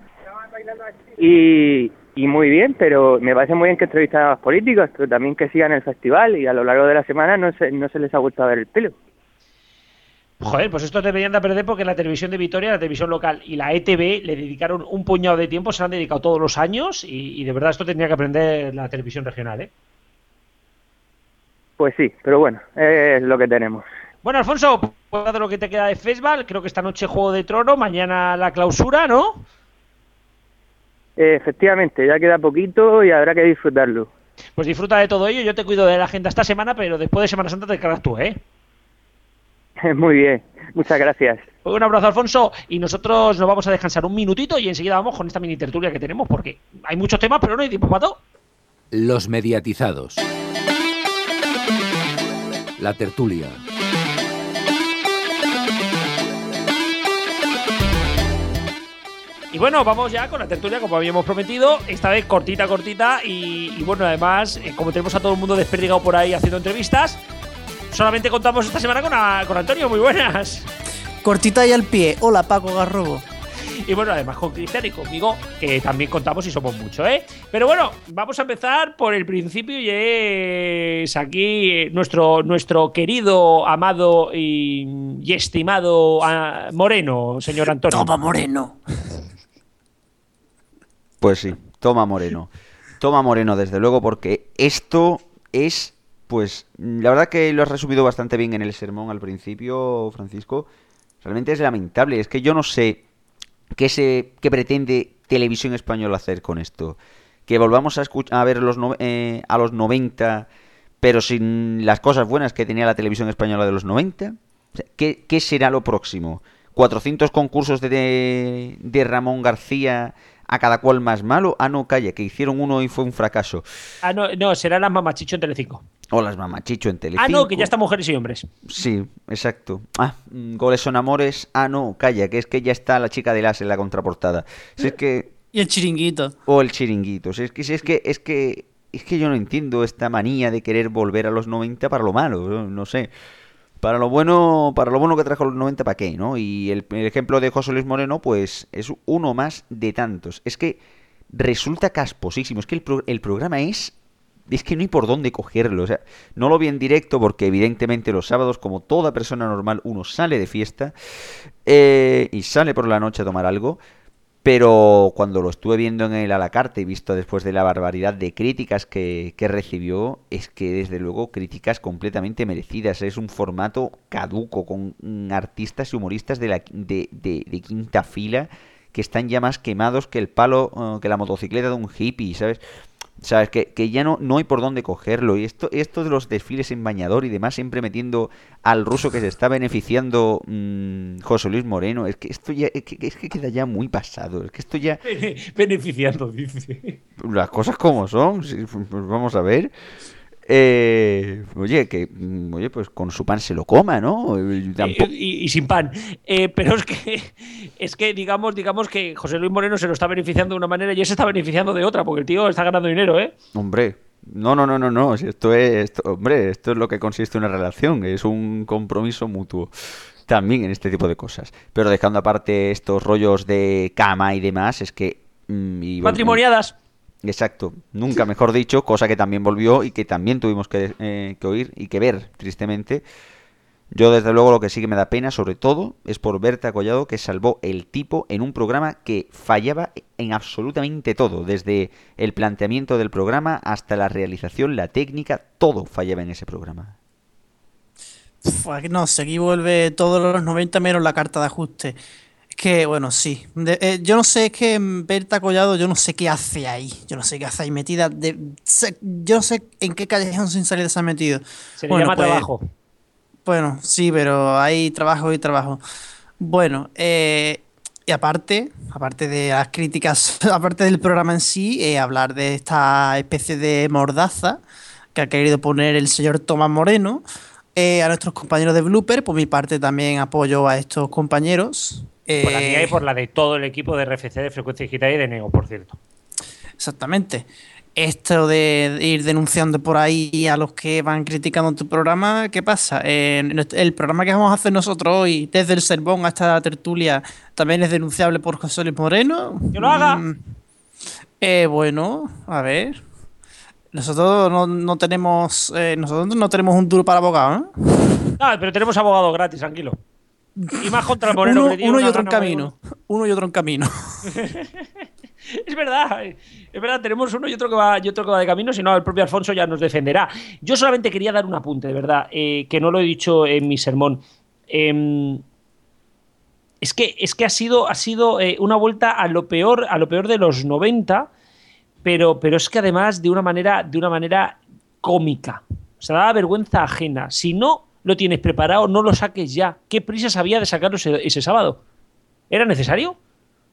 y, y muy bien, pero me parece muy bien que entrevistan a los políticos, pero también que sigan el festival y a lo largo de la semana no se, no se les ha a ver el pelo. Joder, pues esto deberían de aprender porque la televisión de Vitoria, la televisión local y la ETV le dedicaron un puñado de tiempo, se han dedicado todos los años y, y de verdad esto tendría que aprender la televisión regional, ¿eh? Pues sí, pero bueno, es lo que tenemos. Bueno, Alfonso, pues de lo que te queda de festival, creo que esta noche Juego de Trono, mañana la clausura, ¿no? Eh, efectivamente, ya queda poquito y habrá que disfrutarlo. Pues disfruta de todo ello, yo te cuido de la agenda esta semana, pero después de Semana Santa te cargas tú, ¿eh? Muy bien, muchas gracias. Pues un abrazo, Alfonso, y nosotros nos vamos a descansar un minutito y enseguida vamos con esta mini tertulia que tenemos, porque hay muchos temas, pero no hay tiempo para todo. Los mediatizados. La tertulia. Y bueno, vamos ya con la tertulia, como habíamos prometido, esta vez cortita, cortita, y, y bueno, además, eh, como tenemos a todo el mundo desperdigado por ahí haciendo entrevistas, solamente contamos esta semana con, a- con Antonio, muy buenas. Cortita y al pie. Hola, Paco Garrobo. Y bueno, además con Cristian y conmigo, que también contamos y somos muchos, ¿eh? Pero bueno, vamos a empezar por el principio y es aquí eh, nuestro, nuestro querido, amado y, y estimado ah, Moreno, señor Antonio. Toma, Moreno. Pues sí, toma Moreno. Toma Moreno, desde luego, porque esto es, pues, la verdad que lo has resumido bastante bien en el sermón al principio, Francisco. Realmente es lamentable. Es que yo no sé qué, se, qué pretende Televisión Española hacer con esto. Que volvamos a, escuch- a ver los no- eh, a los 90, pero sin las cosas buenas que tenía la Televisión Española de los 90. O sea, ¿qué, qué será lo próximo? ¿400 concursos de, de Ramón García a cada cual más malo? Ah, no, calla, que hicieron uno y fue un fracaso. Ah, no, no, será las mamachicho en Telecinco. O las mamachicho en Telecinco. Ah, no, que ya están mujeres y hombres. Sí, exacto. Ah, mm, goles son amores. Ah, no, calla, que es que ya está la chica de las en la contraportada. Si es que... Y el chiringuito. O el chiringuito. Si es que, si es que, es que, es que yo no entiendo esta manía de querer volver a los 90 para lo malo, no, no sé. Para lo bueno, para lo bueno que trajo los 90, ¿para qué, no? Y el, ejemplo de José Luis Moreno, pues es uno más de tantos. Es que resulta casposísimo. Es que el, pro- el programa es es que no hay por dónde cogerlo. O sea, no lo vi en directo porque evidentemente los sábados, como toda persona normal, uno sale de fiesta eh, y sale por la noche a tomar algo. Pero cuando lo estuve viendo en el a la carta y visto después de la barbaridad de críticas que, que recibió, es que desde luego críticas completamente merecidas. Es un formato caduco con mm, artistas y humoristas de, la, de, de- de quinta fila que están ya más quemados que el palo, eh, que la motocicleta de un hippie, ¿sabes? ¿Sabes? Que, que ya no, no hay por dónde cogerlo. Y esto, esto de los desfiles en bañador y demás, siempre metiendo al ruso que se está beneficiando mm, José Luis Moreno, es que esto ya es que, es que queda ya muy pasado. Es que esto ya. Beneficiando, dice. Las cosas como son, sí, pues vamos a ver. Eh, oye, que mm, oye, pues con su pan se lo coma, ¿no? Eh, tampoco- Eh, y, y sin pan. Eh, pero es que, es que digamos, digamos que José Luis Moreno se lo está beneficiando de una manera y él se está beneficiando de otra, porque el tío está ganando dinero, ¿eh? Hombre, no, no, no, no, no. esto es, esto- hombre, esto es lo que consiste una relación, es un compromiso mutuo. También en este tipo de cosas. Pero dejando aparte estos rollos de cama y demás, es que. mm, y Matrimoniadas. Exacto, nunca mejor dicho, cosa que también volvió y que también tuvimos que, eh, que oír y que ver, tristemente. Yo, desde luego, lo que sí que me da pena, sobre todo, es por Berta Collado, que salvó el tipo en un programa que fallaba en absolutamente todo, desde el planteamiento del programa hasta la realización, la técnica, todo fallaba en ese programa. Uf, no sé, aquí vuelve todos los 90 menos la carta de ajuste. Que, bueno, sí. De- eh, yo no sé, es que Berta Collado, yo no sé qué hace ahí. Yo no sé qué hace ahí metida. de- se- yo no sé en qué callejón sin salida se ha metido. Se le llama trabajo. Bueno, sí, pero hay trabajo y trabajo. Bueno, eh, y aparte, aparte de las críticas, aparte del programa en sí, eh, hablar de esta especie de mordaza que ha querido poner el señor Tomás Moreno eh, a nuestros compañeros de Blooper. Por mi parte también apoyo a estos compañeros. Por la mía y por la de todo el equipo de RFC de Frecuencia Digital y de Neo, por cierto. Exactamente. Esto de ir denunciando por ahí a los que van criticando tu programa, ¿qué pasa? Eh, el programa que vamos a hacer nosotros hoy, desde el sermón hasta la tertulia, también es denunciable por José Luis Moreno. ¡Que lo haga! Mm, eh, bueno, a ver. Nosotros no, no tenemos eh, nosotros no tenemos un duro para abogado, ¿eh? Ah, pero tenemos abogado gratis, tranquilo. Y más contra el Moreno. Uno, que uno y otro en camino. Uno y otro en camino. Es verdad, es verdad, tenemos uno y otro que va, y otro que va de camino, si no, el propio Alfonso ya nos defenderá. Yo solamente quería dar un apunte, de verdad, eh, que no lo he dicho en mi sermón. Em, es que, es que ha sido, ha sido eh, una vuelta a lo peor, a lo peor de los 90, pero, pero es que además de una manera, de una manera cómica. O sea, da vergüenza ajena. Si no lo tienes preparado, no lo saques ya. ¿Qué prisas había de sacarlo ese, sábado? ¿Era necesario?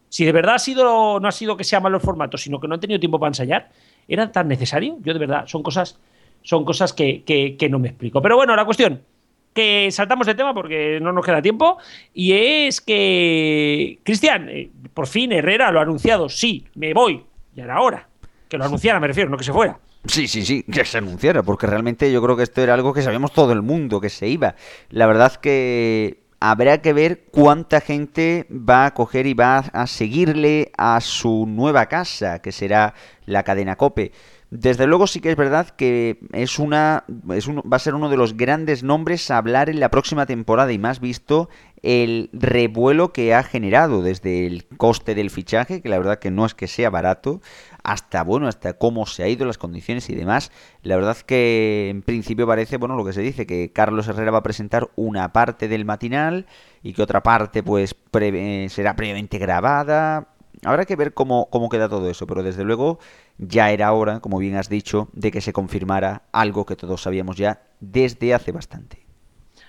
Si de verdad ha sido, no ha sido que sea malo el formato, sino que no han tenido tiempo para ensayar, ¿era tan necesario? Yo de verdad, son cosas, son cosas que, que- que no me explico. Pero bueno, la cuestión, que saltamos de tema porque no nos queda tiempo, y es que, Cristian, eh, por fin Herrera lo ha anunciado, sí, me voy, ya era hora. Que lo anunciara, me refiero, no que se fuera. Sí, sí, sí, que se anunciara, porque realmente yo creo que esto era algo que sabíamos todo el mundo, que se iba. La verdad que habrá que ver cuánta gente va a coger y va a seguirle a su nueva casa, que será la cadena Cope. Desde luego sí que es verdad que es una es un- va a ser uno de los grandes nombres a hablar en la próxima temporada y más visto el revuelo que ha generado desde el coste del fichaje, que la verdad que no es que sea barato, hasta bueno, hasta cómo se ha ido las condiciones y demás. La verdad que en principio parece, bueno, lo que se dice que Carlos Herrera va a presentar una parte del matinal y que otra parte pues eh, será previamente grabada. Habrá que ver cómo, cómo queda todo eso, pero desde luego ya era hora, como bien has dicho, de que se confirmara algo que todos sabíamos ya desde hace bastante.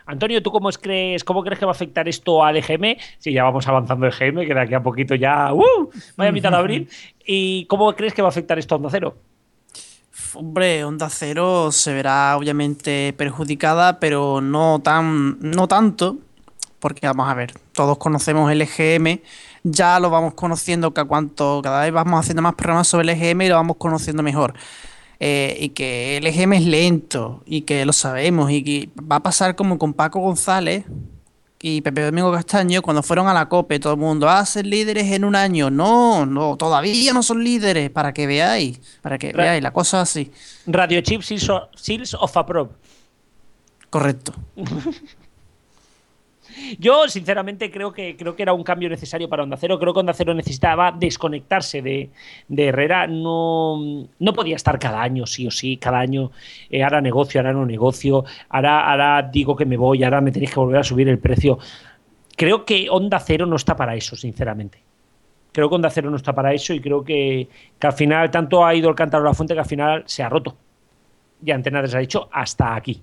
Antonio, ¿tú cómo es- crees, cómo crees que va a afectar esto al EGM? Si ya vamos avanzando el EGM, que de aquí a poquito ya. ¡Uh! Vaya mitad de abril. ¿Y cómo crees que va a afectar esto a Onda Cero? Hombre, Onda Cero se verá obviamente perjudicada, pero no tan, no tanto, porque vamos a ver, todos conocemos el EGM, ya lo vamos conociendo que a cuanto cada vez vamos haciendo más programas sobre el EGM y lo vamos conociendo mejor. Eh, y que el EGM es lento y que lo sabemos y que va a pasar como con Paco González y Pepe Domingo Castaño cuando fueron a la COPE, todo el mundo, ah, ser líderes en un año. No, no, todavía no son líderes, para que veáis, para que Ra- veáis, la cosa así. Radio Chip Seals Seals of Approve. Correcto. Yo, sinceramente, creo que, creo que era un cambio necesario para Onda Cero. Creo que Onda Cero necesitaba desconectarse de, Herrera. No, no podía estar cada año, sí o sí, cada año. eh, ahora negocio, ahora no negocio. Ahora, ahora digo que me voy, ahora me tenéis que volver a subir el precio. Creo que Onda Cero no está para eso, sinceramente. Creo que Onda Cero no está para eso y creo que, que al final tanto ha ido el cántaro a la fuente que al final se ha roto. Y Antena 3 ha dicho hasta aquí.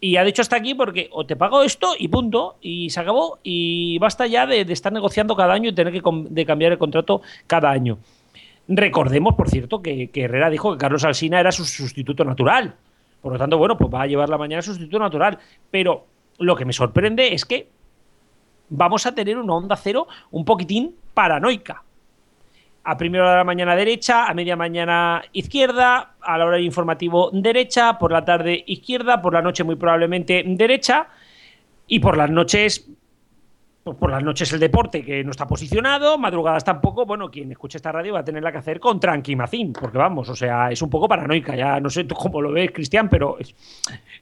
Y ha dicho hasta aquí porque o te pago esto y punto, y se acabó, y basta ya de, estar negociando cada año y tener que de cambiar el contrato cada año. Recordemos, por cierto, que, que Herrera dijo que Carlos Alsina era su sustituto natural. Por lo tanto, bueno, pues va a llevar la mañana sustituto natural. Pero lo que me sorprende es que vamos a tener una onda cero un poquitín paranoica. A primera hora de la mañana derecha, a media mañana izquierda, a la hora del informativo derecha, por la tarde izquierda, por la noche muy probablemente derecha y por las noches pues por las noches el deporte que no está posicionado, madrugadas tampoco, bueno, quien escuche esta radio va a tenerla que hacer con tranquimacín, porque vamos, o sea, es un poco paranoica, ya no sé cómo lo ves, Cristian, pero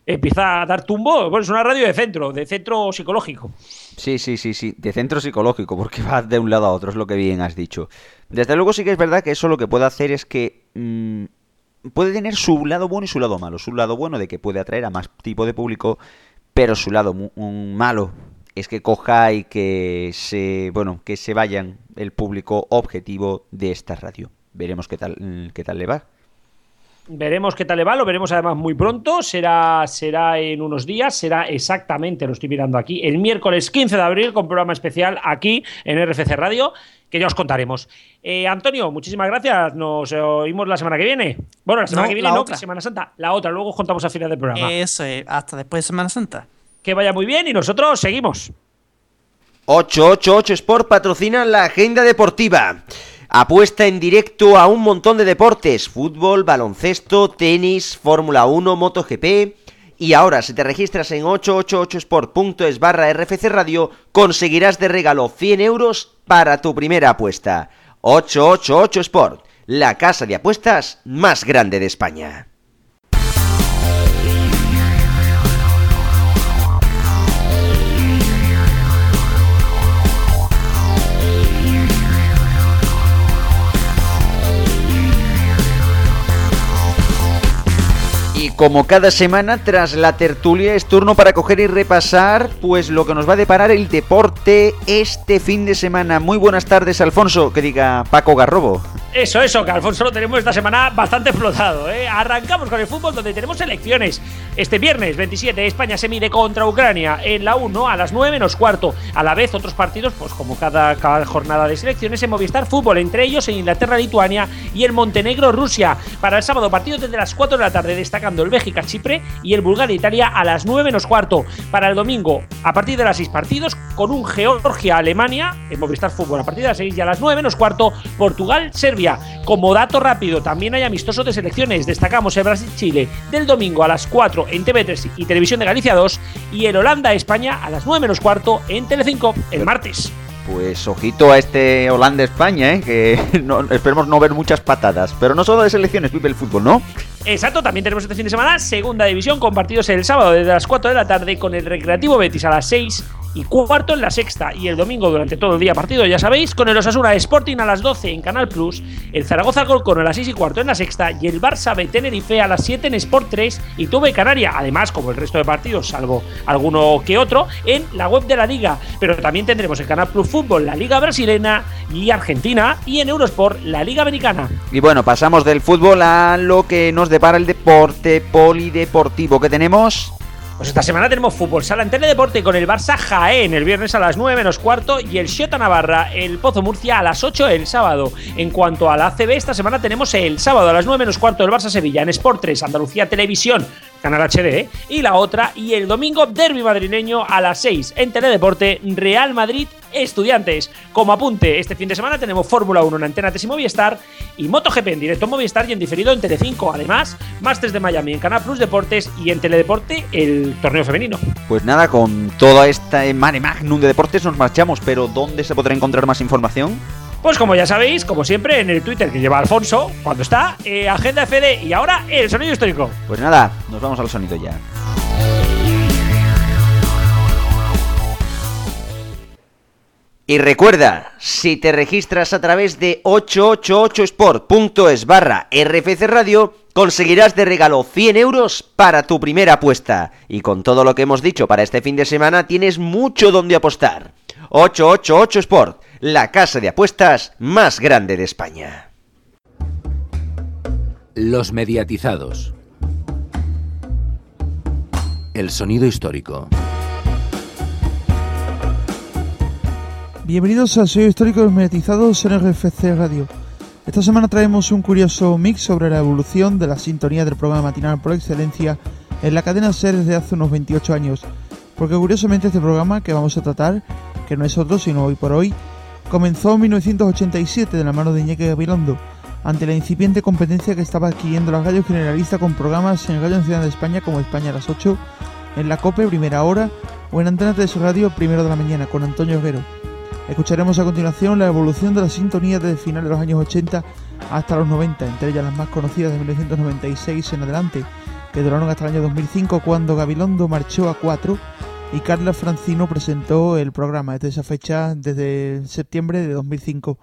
empieza a dar tumbo, bueno, es una radio de centro, de centro psicológico. Sí, sí, sí, sí, de centro psicológico, porque va de un lado a otro, es lo que bien has dicho. Desde luego sí que es verdad que eso lo que puede hacer es que mm, puede tener su lado bueno y su lado malo. Su lado bueno de que puede atraer a más tipo de público, pero su lado malo es que coja y que se, bueno, que se vayan el público objetivo de esta radio. Veremos qué tal, mm, qué tal le va. Veremos qué tal le va, lo veremos además muy pronto, será, será en unos días, será exactamente, lo estoy mirando aquí, el miércoles 15 de abril con programa especial aquí en RFC Radio, que ya os contaremos. Eh, Antonio, muchísimas gracias, nos oímos la semana que viene. Bueno, la semana No, que viene la no, otra. que Semana Santa, la otra, luego os contamos al final del programa. Eso es, hasta después de Semana Santa. Que vaya muy bien y nosotros seguimos. 888 Sport patrocina la agenda deportiva. Apuesta en directo a un montón de deportes, fútbol, baloncesto, tenis, Fórmula 1, MotoGP. Y ahora, si te registras en 888sport.es barra RFC Radio, conseguirás de regalo 100 euros para tu primera apuesta. 888 Sport, la casa de apuestas más grande de España. Como cada semana, tras la tertulia, es turno para coger y repasar pues lo que nos va a deparar el deporte este fin de semana. Muy buenas tardes, Alfonso, que diga Paco Garrobo. Eso, eso, que Alfonso lo tenemos esta semana bastante explotado. ¿eh? Arrancamos con el fútbol donde tenemos elecciones. Este viernes 27 España se mide contra Ucrania en la 1 a las 9 menos cuarto. A la vez otros partidos, pues como cada, cada jornada de selecciones en Movistar Fútbol, entre ellos en Inglaterra-Lituania y el Montenegro-Rusia. Para el sábado partido desde las 4 de la tarde destacando el Bélgica-Chipre y el Bulgaria-Italia a las 9 menos cuarto. Para el domingo a partir de las 6 partidos con un Georgia-Alemania en Movistar Fútbol a partir de las 6 y a las 9 menos cuarto Portugal-Serbia. Como dato rápido, también hay amistosos de selecciones. Destacamos el Brasil-Chile del domingo a las 4 en TV3 y Televisión de Galicia 2 y el Holanda-España a las 9 menos cuarto en Telecinco el martes. Pues ojito a este Holanda-España, ¿eh? que no- esperemos no ver muchas patadas. Pero no solo de selecciones vive el fútbol, ¿no? Exacto, también tenemos este fin de semana segunda división con partidos el sábado desde las 4 de la tarde con el Recreativo Betis a las 6 y cuarto en la sexta y el domingo durante todo el día partido, ya sabéis, con el Osasuna Sporting a las 12 en Canal Plus, el Zaragoza Golcón a las 6 y cuarto en la sexta y el Barça B Tenerife a las 7 en Sport 3 y Tuve Canaria, además como el resto de partidos, salvo alguno que otro, en la web de la liga, pero también tendremos en Canal Plus Fútbol la Liga Brasileña y Argentina y en Eurosport la Liga Americana. Y bueno, pasamos del fútbol a lo que nos depara el deporte polideportivo que tenemos. Pues esta semana tenemos fútbol sala en Teledeporte con el Barça Jaén el viernes a las 9 menos cuarto y el Xota Navarra, el Pozo Murcia a las 8 el sábado. En cuanto a la ACB, esta semana tenemos el sábado a las 9 menos cuarto el Barça Sevilla en Sport 3, Andalucía Televisión, Canal HD, y la otra, y el domingo Derby madrileño a las 6 en Teledeporte Real Madrid Estudiantes. Como apunte, este fin de semana tenemos Fórmula 1 en Antena 3 y Movistar y MotoGP en directo en Movistar y en diferido en Telecinco. Además, Masters de Miami en Canal Plus Deportes y en Teledeporte el torneo femenino. Pues nada, con toda esta mare magnum de deportes nos marchamos, pero ¿dónde se podrá encontrar más información? Pues como ya sabéis, como siempre, en el Twitter que lleva Alfonso, cuando está, eh, Agenda FD y ahora el sonido histórico. Pues nada, nos vamos al sonido ya. Y recuerda, si te registras a través de 888sport.es barra RFC Radio, conseguirás de regalo 100 euros para tu primera apuesta. Y con todo lo que hemos dicho para este fin de semana, tienes mucho donde apostar. 888 Sport, la casa de apuestas más grande de España. Los mediatizados. El sonido histórico. Bienvenidos al sello histórico de los mediatizados en RFC Radio. Esta semana traemos un curioso mix sobre la evolución de la sintonía del programa matinal por excelencia en la cadena SER desde hace unos 28 años. Porque curiosamente este programa que vamos a tratar, que no es otro sino hoy por hoy, comenzó en 1987 de la mano de Iñaki Gabilondo, ante la incipiente competencia que estaba adquiriendo la radio generalista con programas en Radio Nacional de España como España a las 8, en la COPE Primera Hora o en Antena de su radio Primero de la Mañana con Antonio Guerrero. Escucharemos a continuación la evolución de la sintonía desde finales de los años 80 hasta los 90, entre ellas las más conocidas de 1996 en adelante, que duraron hasta el año 2005 cuando Gabilondo marchó a 4 y Carla Francino presentó el programa desde esa fecha, desde septiembre de 2005.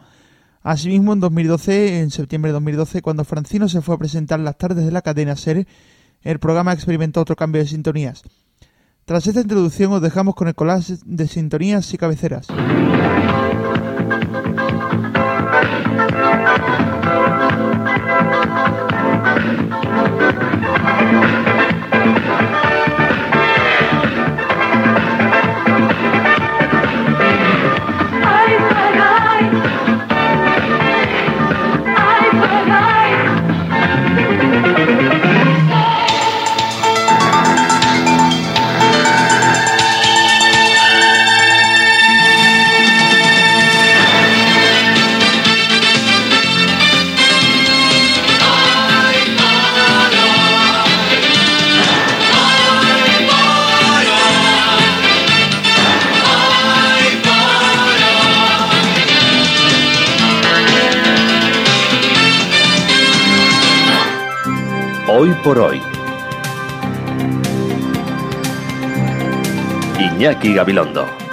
Asimismo, en 2012, en septiembre de 2012, cuando Francino se fue a presentar las tardes de la cadena SER, el programa experimentó otro cambio de sintonías. Tras esta introducción os dejamos con el collage de sintonías y cabeceras. Hoy por hoy. Iñaki Gabilondo.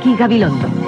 Iñaki Gabilondo.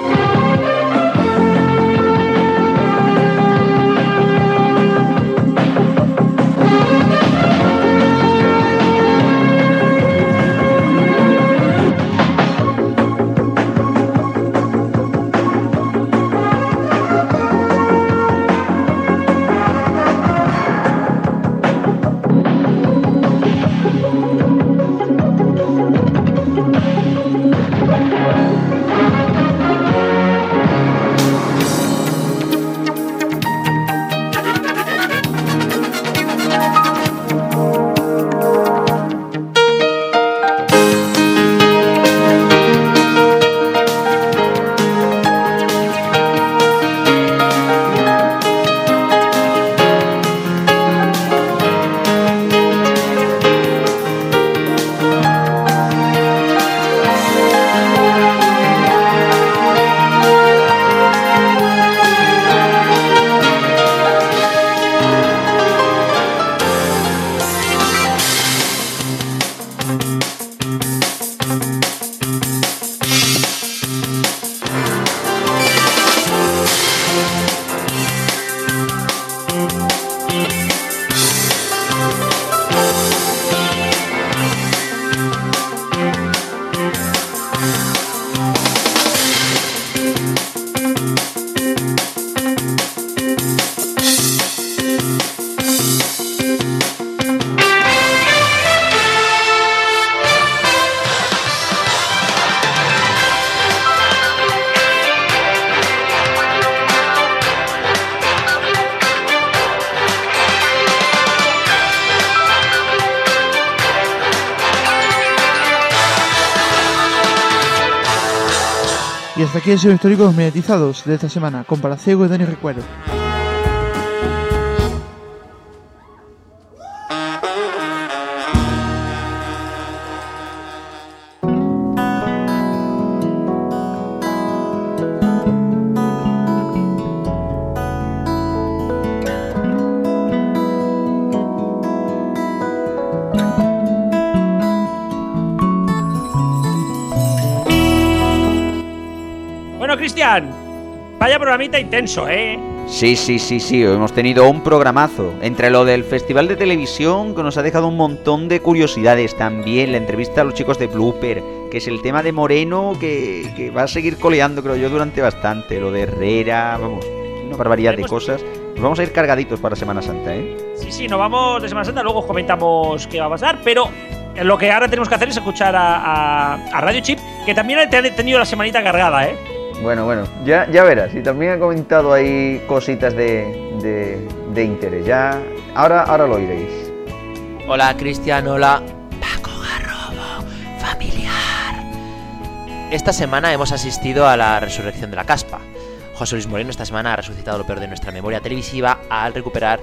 Aquí han sido históricos mediatizados de esta semana, con Palaciego y Dani Recuerdo. Programita intenso, ¿eh? Sí, sí, sí, sí, hemos tenido un programazo. Entre lo del Festival de Televisión, que nos ha dejado un montón de curiosidades. También la entrevista a los chicos de Blooper, que es el tema de Moreno, que, que va a seguir coleando, creo yo, durante bastante. Lo de Herrera, vamos, una barbaridad de cosas. Nos vamos a ir cargaditos para Semana Santa, ¿eh? Sí, sí, nos vamos de Semana Santa, luego os comentamos qué va a pasar, pero lo que ahora tenemos que hacer es escuchar a, a, Radio Chip, que también ha tenido la semanita cargada, ¿eh? Bueno, bueno, ya, ya verás, y también ha comentado ahí cositas de, de, de interés. Ya, ahora, ahora lo oiréis. Hola, Cristian, hola. Paco Garrobo, familiar. Esta semana hemos asistido a la resurrección de la caspa. José Luis Moreno esta semana ha resucitado lo peor de nuestra memoria televisiva al recuperar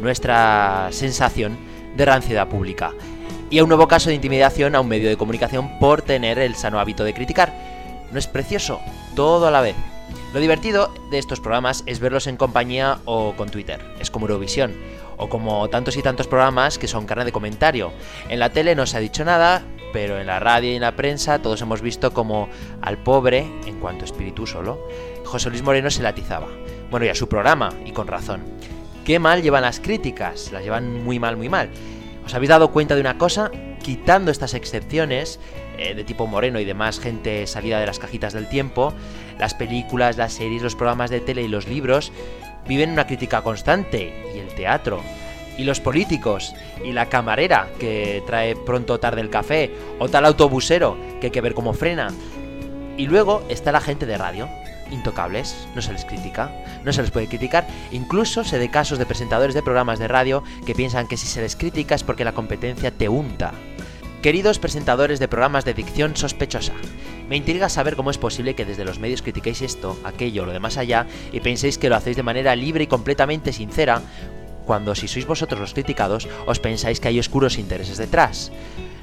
nuestra sensación de ranciedad pública. Y a un nuevo caso de intimidación a un medio de comunicación por tener el sano hábito de criticar. ¿No es precioso? Todo a la vez. Lo divertido de estos programas es verlos en compañía o con Twitter. Es como Eurovisión. O como tantos y tantos programas que son carne de comentario. En la tele no se ha dicho nada, pero en la radio y en la prensa todos hemos visto como al pobre, en cuanto espíritu solo, José Luis Moreno se latizaba. Bueno, y a su programa, y con razón. Qué mal llevan las críticas, las llevan muy mal, muy mal. ¿Os habéis dado cuenta de una cosa? Quitando estas excepciones eh, de tipo Moreno y demás gente salida de las cajitas del tiempo, las películas, las series, los programas de tele y los libros viven una crítica constante, y el teatro, y los políticos, y la camarera que trae pronto o tarde el café, o tal autobusero que hay que ver cómo frena. Y luego está la gente de radio, intocables, no se les critica, no se les puede criticar, incluso se de casos de presentadores de programas de radio que piensan que si se les critica es porque la competencia te unta. Queridos presentadores de programas de dicción sospechosa, me intriga saber cómo es posible que desde los medios critiquéis esto, aquello, lo de más allá, y penséis que lo hacéis de manera libre y completamente sincera, cuando si sois vosotros los criticados, os pensáis que hay oscuros intereses detrás.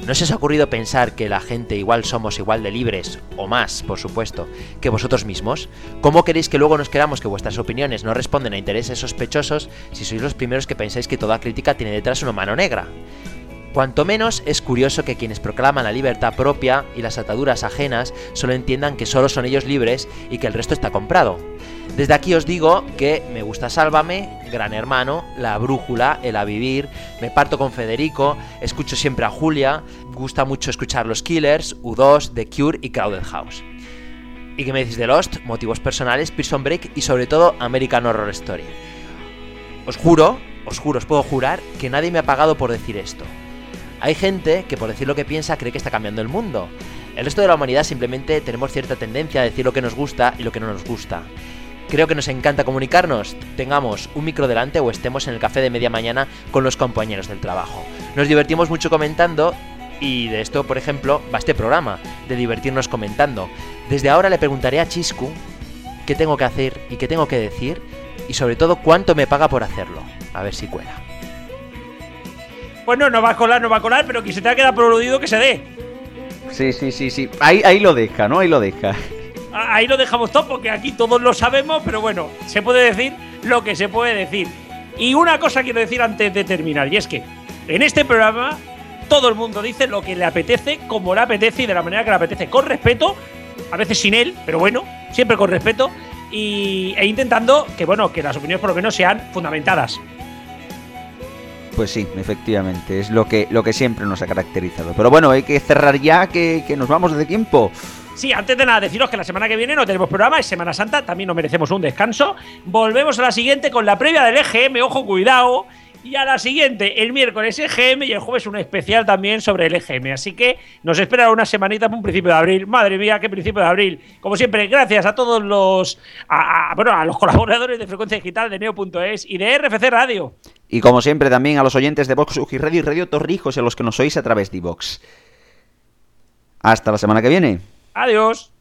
¿No os ha ocurrido pensar que la gente igual somos igual de libres, o más, por supuesto, que vosotros mismos? ¿Cómo queréis que luego nos queramos que vuestras opiniones no responden a intereses sospechosos si sois los primeros que pensáis que toda crítica tiene detrás una mano negra? Cuanto menos es curioso que quienes proclaman la libertad propia y las ataduras ajenas solo entiendan que solo son ellos libres y que el resto está comprado. Desde aquí os digo que me gusta Sálvame, Gran Hermano, La Brújula, El A Vivir, me parto con Federico, escucho siempre a Julia, gusta mucho escuchar Los Killers, U2, The Cure y Crowded House. ¿Y qué me decís de Lost? Motivos personales, Prison Break y sobre todo American Horror Story. Os juro, os juro, os puedo jurar que nadie me ha pagado por decir esto. Hay gente que por decir lo que piensa cree que está cambiando el mundo. El resto de la humanidad simplemente tenemos cierta tendencia a decir lo que nos gusta y lo que no nos gusta. Creo que nos encanta comunicarnos, tengamos un micro delante o estemos en el café de media mañana con los compañeros del trabajo. Nos divertimos mucho comentando y de esto, por ejemplo, va este programa, de divertirnos comentando. Desde ahora le preguntaré a Chiscu qué tengo que hacer y qué tengo que decir y sobre todo cuánto me paga por hacerlo. A ver si cuela. Bueno, no va a colar, no va a colar, pero que se te ha quedado proludido que se dé. Sí, sí, sí, sí. Ahí, ahí lo deja, ¿no? Ahí lo deja. Ahí lo dejamos todo porque aquí todos lo sabemos, pero bueno, se puede decir lo que se puede decir. Y una cosa quiero decir antes de terminar, y es que en este programa todo el mundo dice lo que le apetece, como le apetece y de la manera que le apetece, con respeto, a veces sin él, pero bueno, siempre con respeto, y, e intentando que, bueno, que las opiniones por lo menos sean fundamentadas. Pues sí, efectivamente, es lo que, lo que siempre nos ha caracterizado. Pero bueno, hay que cerrar ya, que, que nos vamos de tiempo. Sí, antes de nada, deciros que la semana que viene no tenemos programa, es Semana Santa, también nos merecemos un descanso. Volvemos a la siguiente con la previa del EGM, ojo, cuidado. Y a la siguiente, el miércoles EGM y el jueves un especial también sobre el EGM. Así que nos espera una semanita para un principio de abril. Madre mía, qué principio de abril. Como siempre, gracias a todos los a, a, bueno, a los colaboradores de Frecuencia Digital de Neo.es y de RFC Radio. Y como siempre, también a los oyentes de Vox Uji Radio y Radio Torrijos y a los que nos oís a través de Vox. Hasta la semana que viene. Adiós.